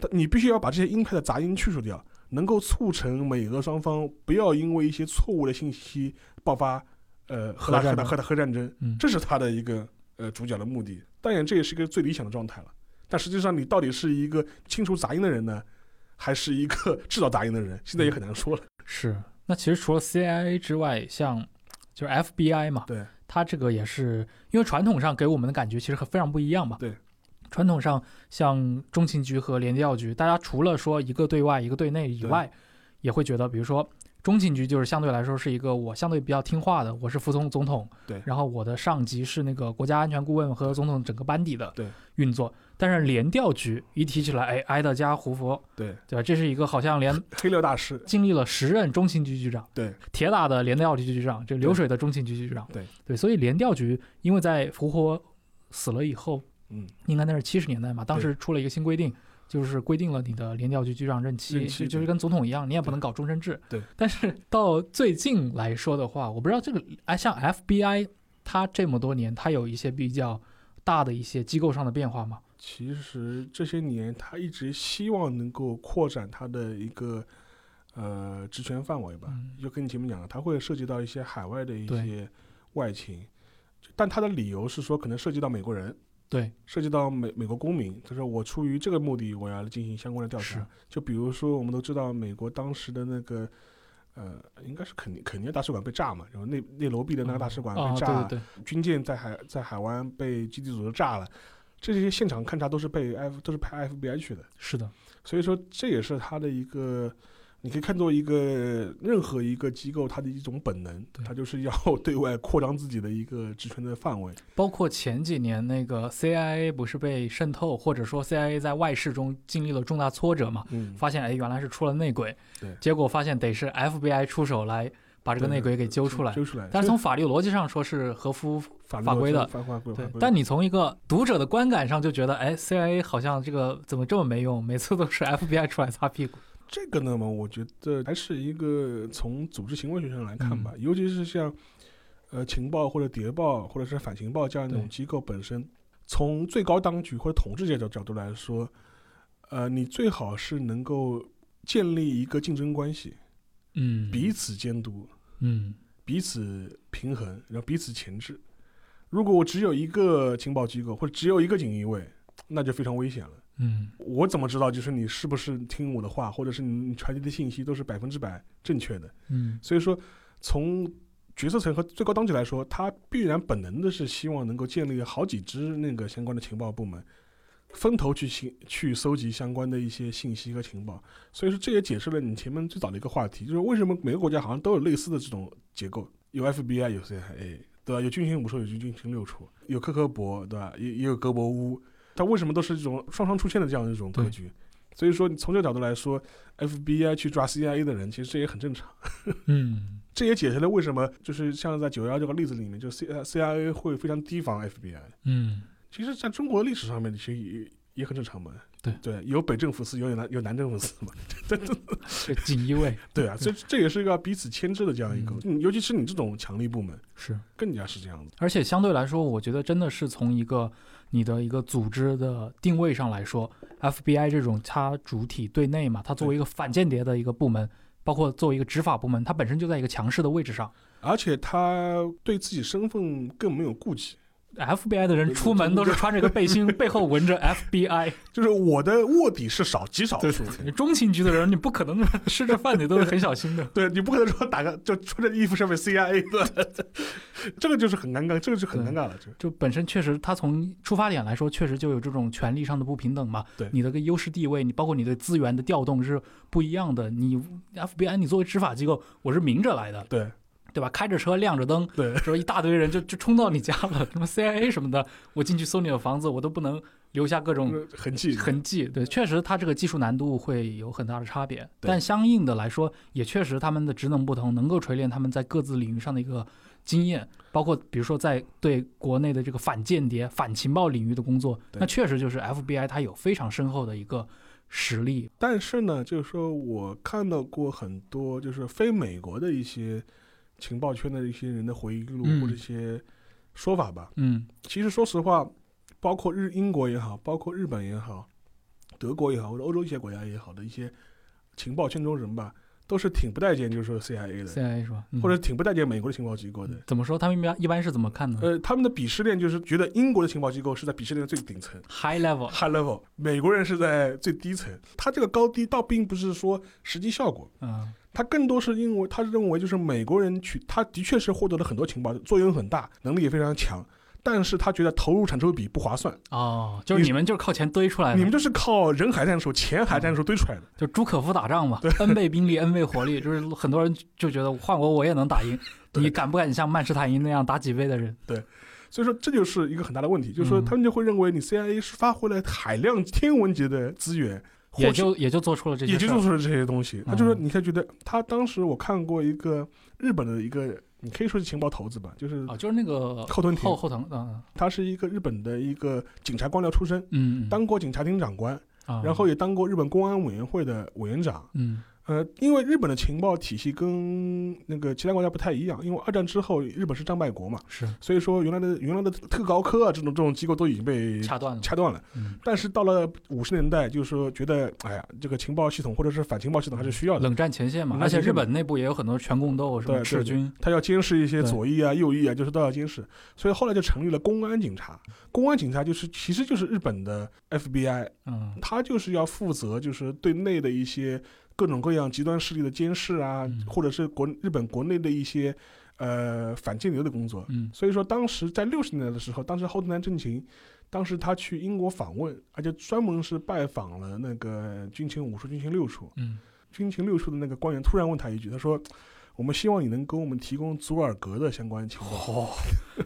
但你必须要把这些鹰派的杂音去除掉，能够促成美俄双方不要因为一些错误的信息爆发呃核大核战争核大核战争，嗯，这是他的一个呃主角的目的。当然，这也是一个最理想的状态了。但实际上，你到底是一个清除杂音的人呢，还是一个 <laughs> 制造杂音的人？现在也很难说了。是。那其实除了 CIA 之外，像就是 FBI 嘛，对，它这个也是因为传统上给我们的感觉其实很非常不一样嘛。对，传统上像中情局和联调局，大家除了说一个对外一个对内以外，也会觉得，比如说中情局就是相对来说是一个我相对比较听话的，我是服从总统，对然后我的上级是那个国家安全顾问和总统整个班底的运作。但是联调局一提起来，哎，埃德加·胡佛，对，对吧？这是一个好像连 <laughs> 黑料大师，经历了十任中情局局长，对，铁打的联调局局长，这流水的中情局局长，对对，所以联调局因为在胡佛死了以后，嗯，应该那是七十年代嘛，当时出了一个新规定，就是规定了你的联调局局长任期，任期就就是跟总统一样，你也不能搞终身制。对。但是到最近来说的话，我不知道这个，哎，像 FBI，它这么多年，它有一些比较大的一些机构上的变化吗？其实这些年他一直希望能够扩展他的一个呃职权范围吧，嗯就跟你前面讲的，他会涉及到一些海外的一些外勤，但他的理由是说可能涉及到美国人，对，涉及到美美国公民，他说我出于这个目的，我要进行相关的调查。就比如说我们都知道美国当时的那个。呃，应该是肯尼肯尼亚大使馆被炸嘛，然后内内罗毕的那个大使馆啊，被炸，对对对，军舰在海在海湾被基地组织炸了，这些现场勘查都是被 F 都是派 FBI 去的，是的，所以说这也是他的一个，你可以看作一个任何一个机构它的一种本能，它就是要对外扩张自己的一个职权的范围。包括前几年那个 CIA 不是被渗透，或者说 CIA 在外事中经历了重大挫折嘛，嗯，发现哎原来是出了内鬼，对结果发现得是 FBI 出手来把这个内鬼给揪出来。揪出来。但是从法律逻辑上说是合乎法律法规的法法规对，但你从一个读者的观感上就觉得，哎，CIA 好像这个怎么这么没用，每次都是 FBI 出来擦屁股。这个呢嘛，我觉得还是一个从组织行为学上来看嗯。吧，尤其是像呃情报或者谍报或者是反情报这样一种机构本身，从最高当局或者统治者的角度来说，呃，你最好是能够建立一个竞争关系，嗯，彼此监督，嗯。彼此平衡，然后彼此钳制。如果我只有一个情报机构或者只有一个锦衣卫，那就非常危险了。嗯我怎么知道就是你是不是听我的话，或者是你传递的信息都是百分之百正确的？嗯所以说，从决策层和最高当局来说，他必然本能的是希望能够建立好几支那个相关的情报部门，分头去信去搜集相关的一些信息和情报。所以说，这也解释了你前面最早的一个话题，就是为什么每个国家好像都有类似的这种结构，有 FBI，有 CIA，对吧？有军情五处，有军情六处，有克格勃，对吧？也也有格博乌，它为什么都是这种双双出现的这样一种格局？所以说，你从这个角度来说，FBI 去抓 CIA 的人，其实这也很正常。嗯这也解释了为什么就是像在九幺这个例子里面，就 C CIA 会非常提防 FBI。嗯其实，在中国历史上面，其实也也很正常嘛。对对，有北政府司，有南有南政府司嘛。<laughs> 这锦衣卫对啊，这 <laughs> 这也是一个彼此牵制的这样一个，尤其是你这种强力部门，是。更加是这样子。而且相对来说，我觉得真的是从一个你的一个组织的定位上来说，FBI 这种它主体对内嘛，它作为一个反间谍的一个部门，包括作为一个执法部门，它本身就在一个强势的位置上。而且它对自己身份更没有顾忌，FBI 的人出门都是穿着个背心，<laughs> 背后纹着 FBI。就是我的卧底是少极少数。你中情局的人，你不可能 <laughs> 吃着饭你都是很小心的。对你不可能说打个就穿着衣服上面 CIA 的，<laughs> 这个就是很尴尬，这个就很尴尬了。就就本身确实，他从出发点来说，确实就有这种权力上的不平等嘛。对你的个优势地位，你包括你的资源的调动是不一样的。你 FBI，你作为执法机构，我是明着来的，对对吧？开着车亮着灯，对说一大堆人就就冲到你家了，什么 CIA 什么的，我进去搜你的房子，我都不能留下各种痕迹痕迹。对，确实它这个技术难度会有很大的差别，但相应的来说，也确实他们的职能不同，能够锤炼他们在各自领域上的一个经验，包括比如说在对国内的这个反间谍、反情报领域的工作，那确实就是 FBI 它有非常深厚的一个实力。但是呢，就是说我看到过很多就是非美国的一些情报圈的一些人的回忆录嗯或者一些说法吧。嗯其实说实话，包括日英国也好，包括日本也好，德国也好，或者欧洲一些国家也好的一些情报圈中人吧，都是挺不待见就是说 CIA 的，，CIA 是吧？嗯或者挺不待见美国的情报机构的。怎么说？他们一般一般是怎么看呢、呃，他们的鄙视链就是觉得英国的情报机构是在鄙视链的最顶层 h i g h level，（high level），美国人是在最低层。他这个高低倒并不是说实际效果，嗯他更多是因为他认为就是美国人去，他的确是获得了很多情报，作用很大，能力也非常强。但是他觉得投入产出比不划算，哦，就是你们就是靠钱堆出来的，你们就是靠人海战术、钱海战术堆出来的。就朱可夫打仗嘛，n 倍兵力，n 倍火力，就是很多人就觉得换我我也能打赢，你敢不敢像曼施坦因那样打几倍的人？对，所以说这就是一个很大的问题，就是说他们就会认为你 CIA 是发挥了海量天文级的资源。也就也就做出了这些，也就做出了这些东西。他就是，你可以觉得他当时我看过一个日本的一个，你可以说是情报头子吧，就是啊，就是那个后藤后后藤，嗯，他是一个日本的一个警察官僚出身，嗯，当过警察厅长官，然后也当过日本公安委员会的委员长，嗯。呃，因为日本的情报体系跟那个其他国家不太一样，因为二战之后日本是战败国嘛，是，所以说原来的原来的特高科啊这种这种机构都已经被掐断了，掐断了。嗯，但是到了五十年代，就是说觉得，哎呀，这个情报系统或者是反情报系统还是需要的。冷战前线嘛，而且日本内部也有很多全共斗，什么赤军，他要监视一些左翼啊、右翼啊，就是都要监视。所以后来就成立了公安警察，公安警察就是其实就是日本的 FBI，嗯，他就是要负责就是对内的一些。各种各样极端势力的监视啊，或者是国日本国内的一些呃反间谍的工作。嗯，所以说当时在六十年代的时候，当时后藤南正晴，当时他去英国访问，而且专门是拜访了那个军情五处、军情六处。嗯，军情六处的那个官员突然问他一句，他说：“我们希望你能给我们提供佐尔格的相关情况。”哦，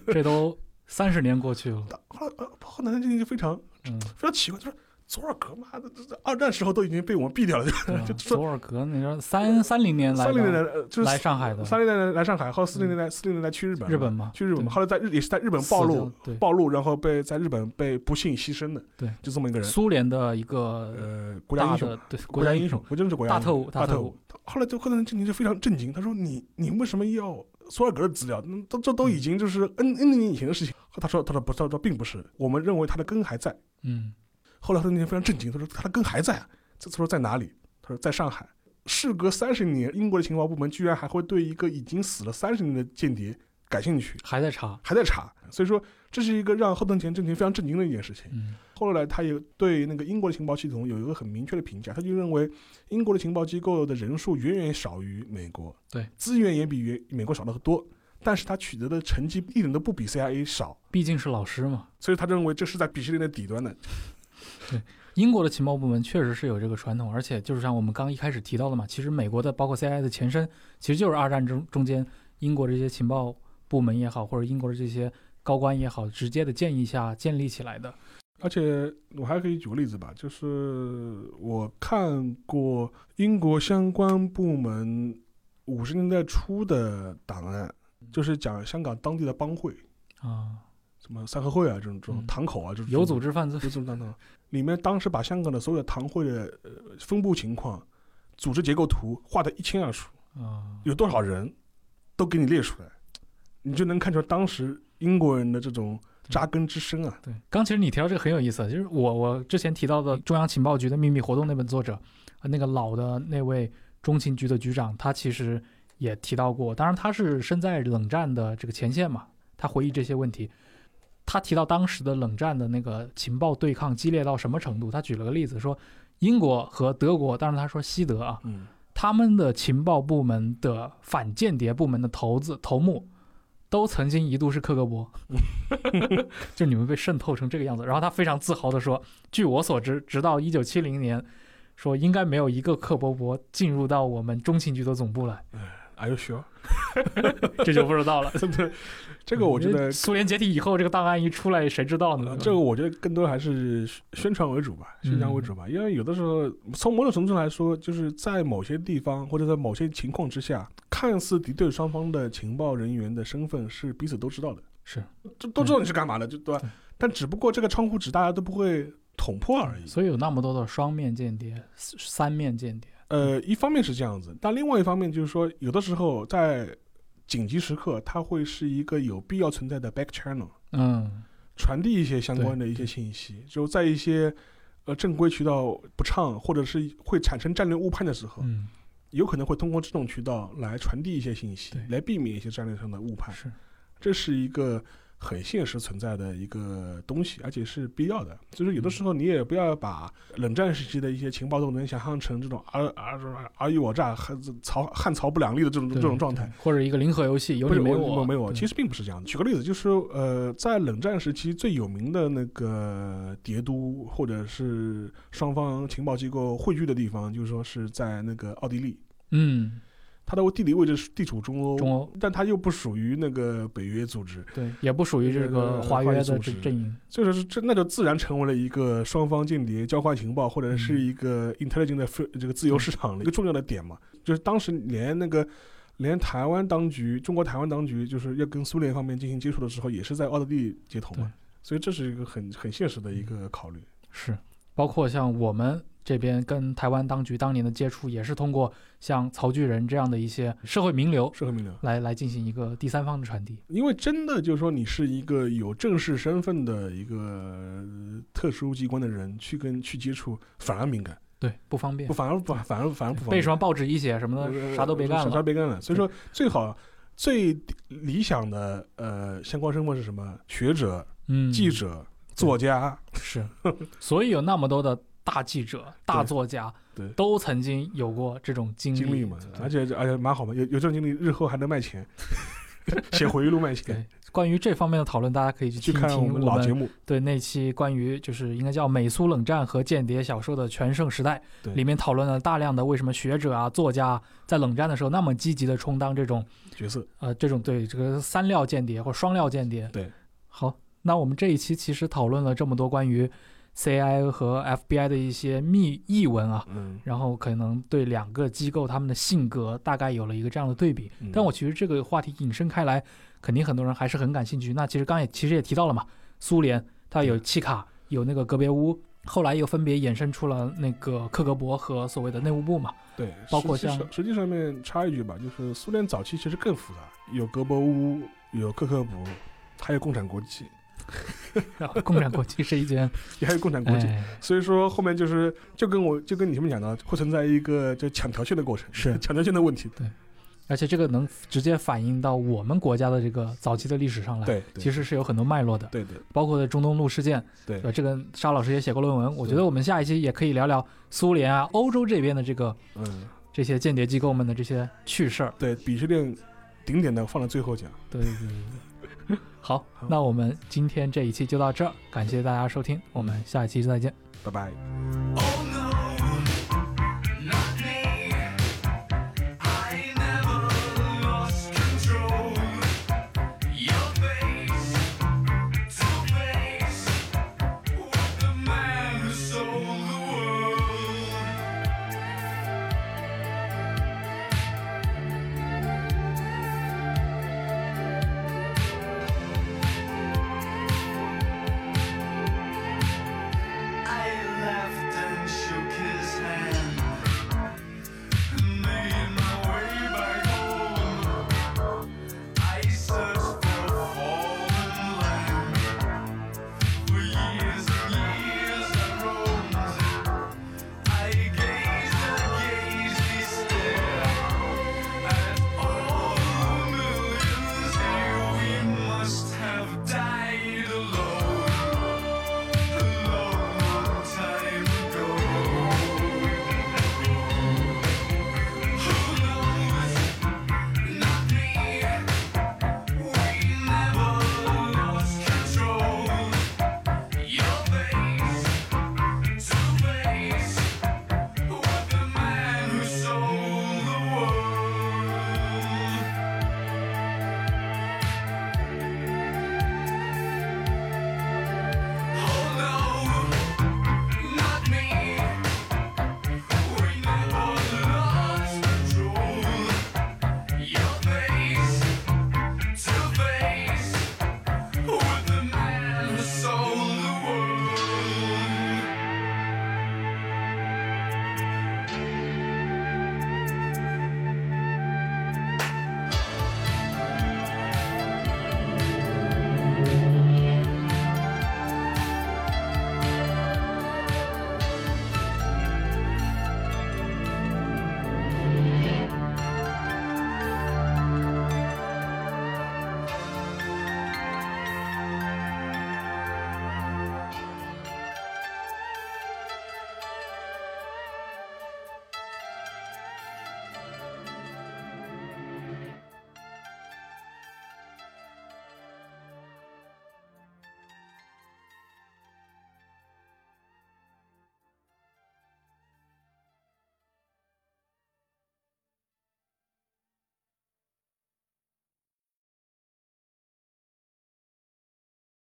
这都三十年过去了。<laughs> 后来呃，后藤南正晴就非常嗯非常奇怪，他说。佐尔格妈的，这这二战时候都已经被我们毙掉了，就佐 <laughs> 尔格，你说三三零年来，三零年来就是来上海的，三零年来来上海，后来四零年代四零年代去日本，日本嘛，去日本，后来在日也是在日本暴露暴露，然后被在日本被不幸牺牲的，对，就这么一个人，苏联的一个呃国家英雄，对国家英雄，不就是国家大特务大特务。后来就后来震惊就非常震惊，他说你你为什么要索尔格的资料？这这都已经就是 N N 年以前的事情。他说他说不他说并不是，我们认为他的根还在，嗯。后来他那天非常震惊，他说他的根还在，这次说在哪里？他说在上海。事隔三十年，英国的情报部门居然还会对一个已经死了三十年的间谍感兴趣，还在查，还在查。所以说这是一个让后藤田正晴非常震惊的一件事情。嗯，后来他也对那个英国的情报系统有一个很明确的评价，他就认为英国的情报机构的人数远远少于美国，对，资源也比美美国少得多，但是他取得的成绩一点都不比 CIA 少，毕竟是老师嘛。所以他认为这是在鄙视链的底端的。对，英国的情报部门确实是有这个传统，而且就是像我们刚一开始提到的嘛，其实美国的包括 CIA 的前身，其实就是二战中中间英国这些情报部门也好，或者英国的这些高官也好，直接的建议下建立起来的。而且我还可以举个例子吧，就是我看过英国相关部门五十年代初的档案，就是讲香港当地的帮会啊。什么三合会啊，这种这种堂口啊，这种有组织犯罪，有组织等等，里面当时把香港的所有的堂会的呃分布情况、组织结构图画得一清二楚啊，有多少人，都给你列出来，你就能看出当时英国人的这种扎根之深啊。对，刚其实你提到这个很有意思，就是我我之前提到的中央情报局的秘密活动那本作者，那个老的那位中情局的局长，他其实也提到过，当然他是身在冷战的这个前线嘛，他回忆这些问题。他提到当时的冷战的那个情报对抗激烈到什么程度？他举了个例子，说英国和德国，当然他说西德啊，他们的情报部门的反间谍部门的头子头目，都曾经一度是克格勃，<laughs> 就你们被渗透成这个样子。然后他非常自豪地说：“据我所知，直到一九七零年，说应该没有一个克格勃进入到我们中情局的总部来。” Are you sure？<laughs> 这就不知道了。<laughs> 对，这个我觉得苏联解体以后，这个档案一出来，谁知道呢？这个我觉得更多还是宣传为主吧，宣传为主吧。因为有的时候，从某种程度上来说，就是在某些地方或者在某些情况之下，看似敌对双方的情报人员的身份是彼此都知道的，是，都都知道你是干嘛的，就对吧？但只不过这个窗户纸大家都不会捅破而已。所以有那么多的双面间谍、三面间谍。呃，一方面是这样子，但另外一方面就是说，有的时候在紧急时刻，它会是一个有必要存在的 back channel，嗯，传递一些相关的一些信息，就在一些呃正规渠道不畅，或者是会产生战略误判的时候，嗯，有可能会通过这种渠道来传递一些信息，来避免一些战略上的误判。是，这是一个很现实存在的一个东西，而且是必要的。就是有的时候你也不要把冷战时期的一些情报动能想象成这种尔尔尔虞我诈、汉曹汉曹不两立的这种这种状态，或者一个零和游戏，有你没我，没我。对其实并不是这样的。举个例子，就是呃，在冷战时期最有名的那个谍都，或者是双方情报机构汇聚的地方，就是说是在那个奥地利。嗯，它的地理位置是地处中欧，中欧但它又不属于那个北约组织，对，也不属于这个呃华约的阵营，所以说是这那就自然成为了一个双方间谍交换情报，或者是一个 intelligent 的 free- 这个自由市场的一个重要的点嘛。就是当时连那个连台湾当局，中国台湾当局就是要跟苏联方面进行接触的时候，也是在奥地利接头嘛。所以这是一个很很现实的一个考虑。是，包括像我们这边跟台湾当局当年的接触，也是通过像曹巨人这样的一些社会名流社会名流，来来进行一个第三方的传递。因为真的就是说你是一个有正式身份的一个呃特殊机关的人，去跟去接触反而敏感，对，不方便不，反而不反而反而不方便被什么报纸一写什么呃的，啥都别干了啥都。别干了。所以说，最好最理想的呃相关身份是什么？学者、嗯，记者、作家，是，所以有那么多的大记者、<laughs> 大作家，对。都曾经有过这种经历经历嘛，而且而且蛮好嘛，有有这种经历，日后还能卖钱，<laughs> 写回忆录卖钱。对。关于这方面的讨论，大家可以去去听听看我们老节目，对那期关于就是应该叫美苏冷战和间谍小说的全盛时代，对里面讨论了大量的为什么学者啊、作家啊在冷战的时候那么积极的充当这种角色，呃这种对这个三料间谍或双料间谍。对，好，那我们这一期其实讨论了这么多关于 CIA 和 FBI 的一些秘译文啊，嗯，然后可能对两个机构他们的性格大概有了一个这样的对比。嗯但我其实这个话题引申开来，肯定很多人还是很感兴趣。那其实刚也其实也提到了嘛，苏联它有契卡，有那个格别乌，后来又分别衍生出了那个克格勃和所谓的内务部嘛。对，包括像实际上实际上面插一句吧，就是苏联早期其实更复杂，有格博乌，有克格勃，还有共产国际，<laughs> 然后共产国际是一件，<laughs> 也还有共产国际。哎，所以说后面就是就跟我就跟你前面讲的，会存在一个就抢条线的过程，是抢条线的问题。对而且这个能直接反映到我们国家的这个早期的历史上来。对，对其实是有很多脉络的，对对包括在中东路事件，对呃，这个沙老师也写过论文，我觉得我们下一期也可以聊聊苏联啊、欧洲这边的这个嗯，这些间谍机构们的这些趣事儿。对，鄙视链顶点的放在最后讲。对对对。好，那我们今天这一期就到这儿，感谢大家收听，我们下一期再见。拜拜。Oh,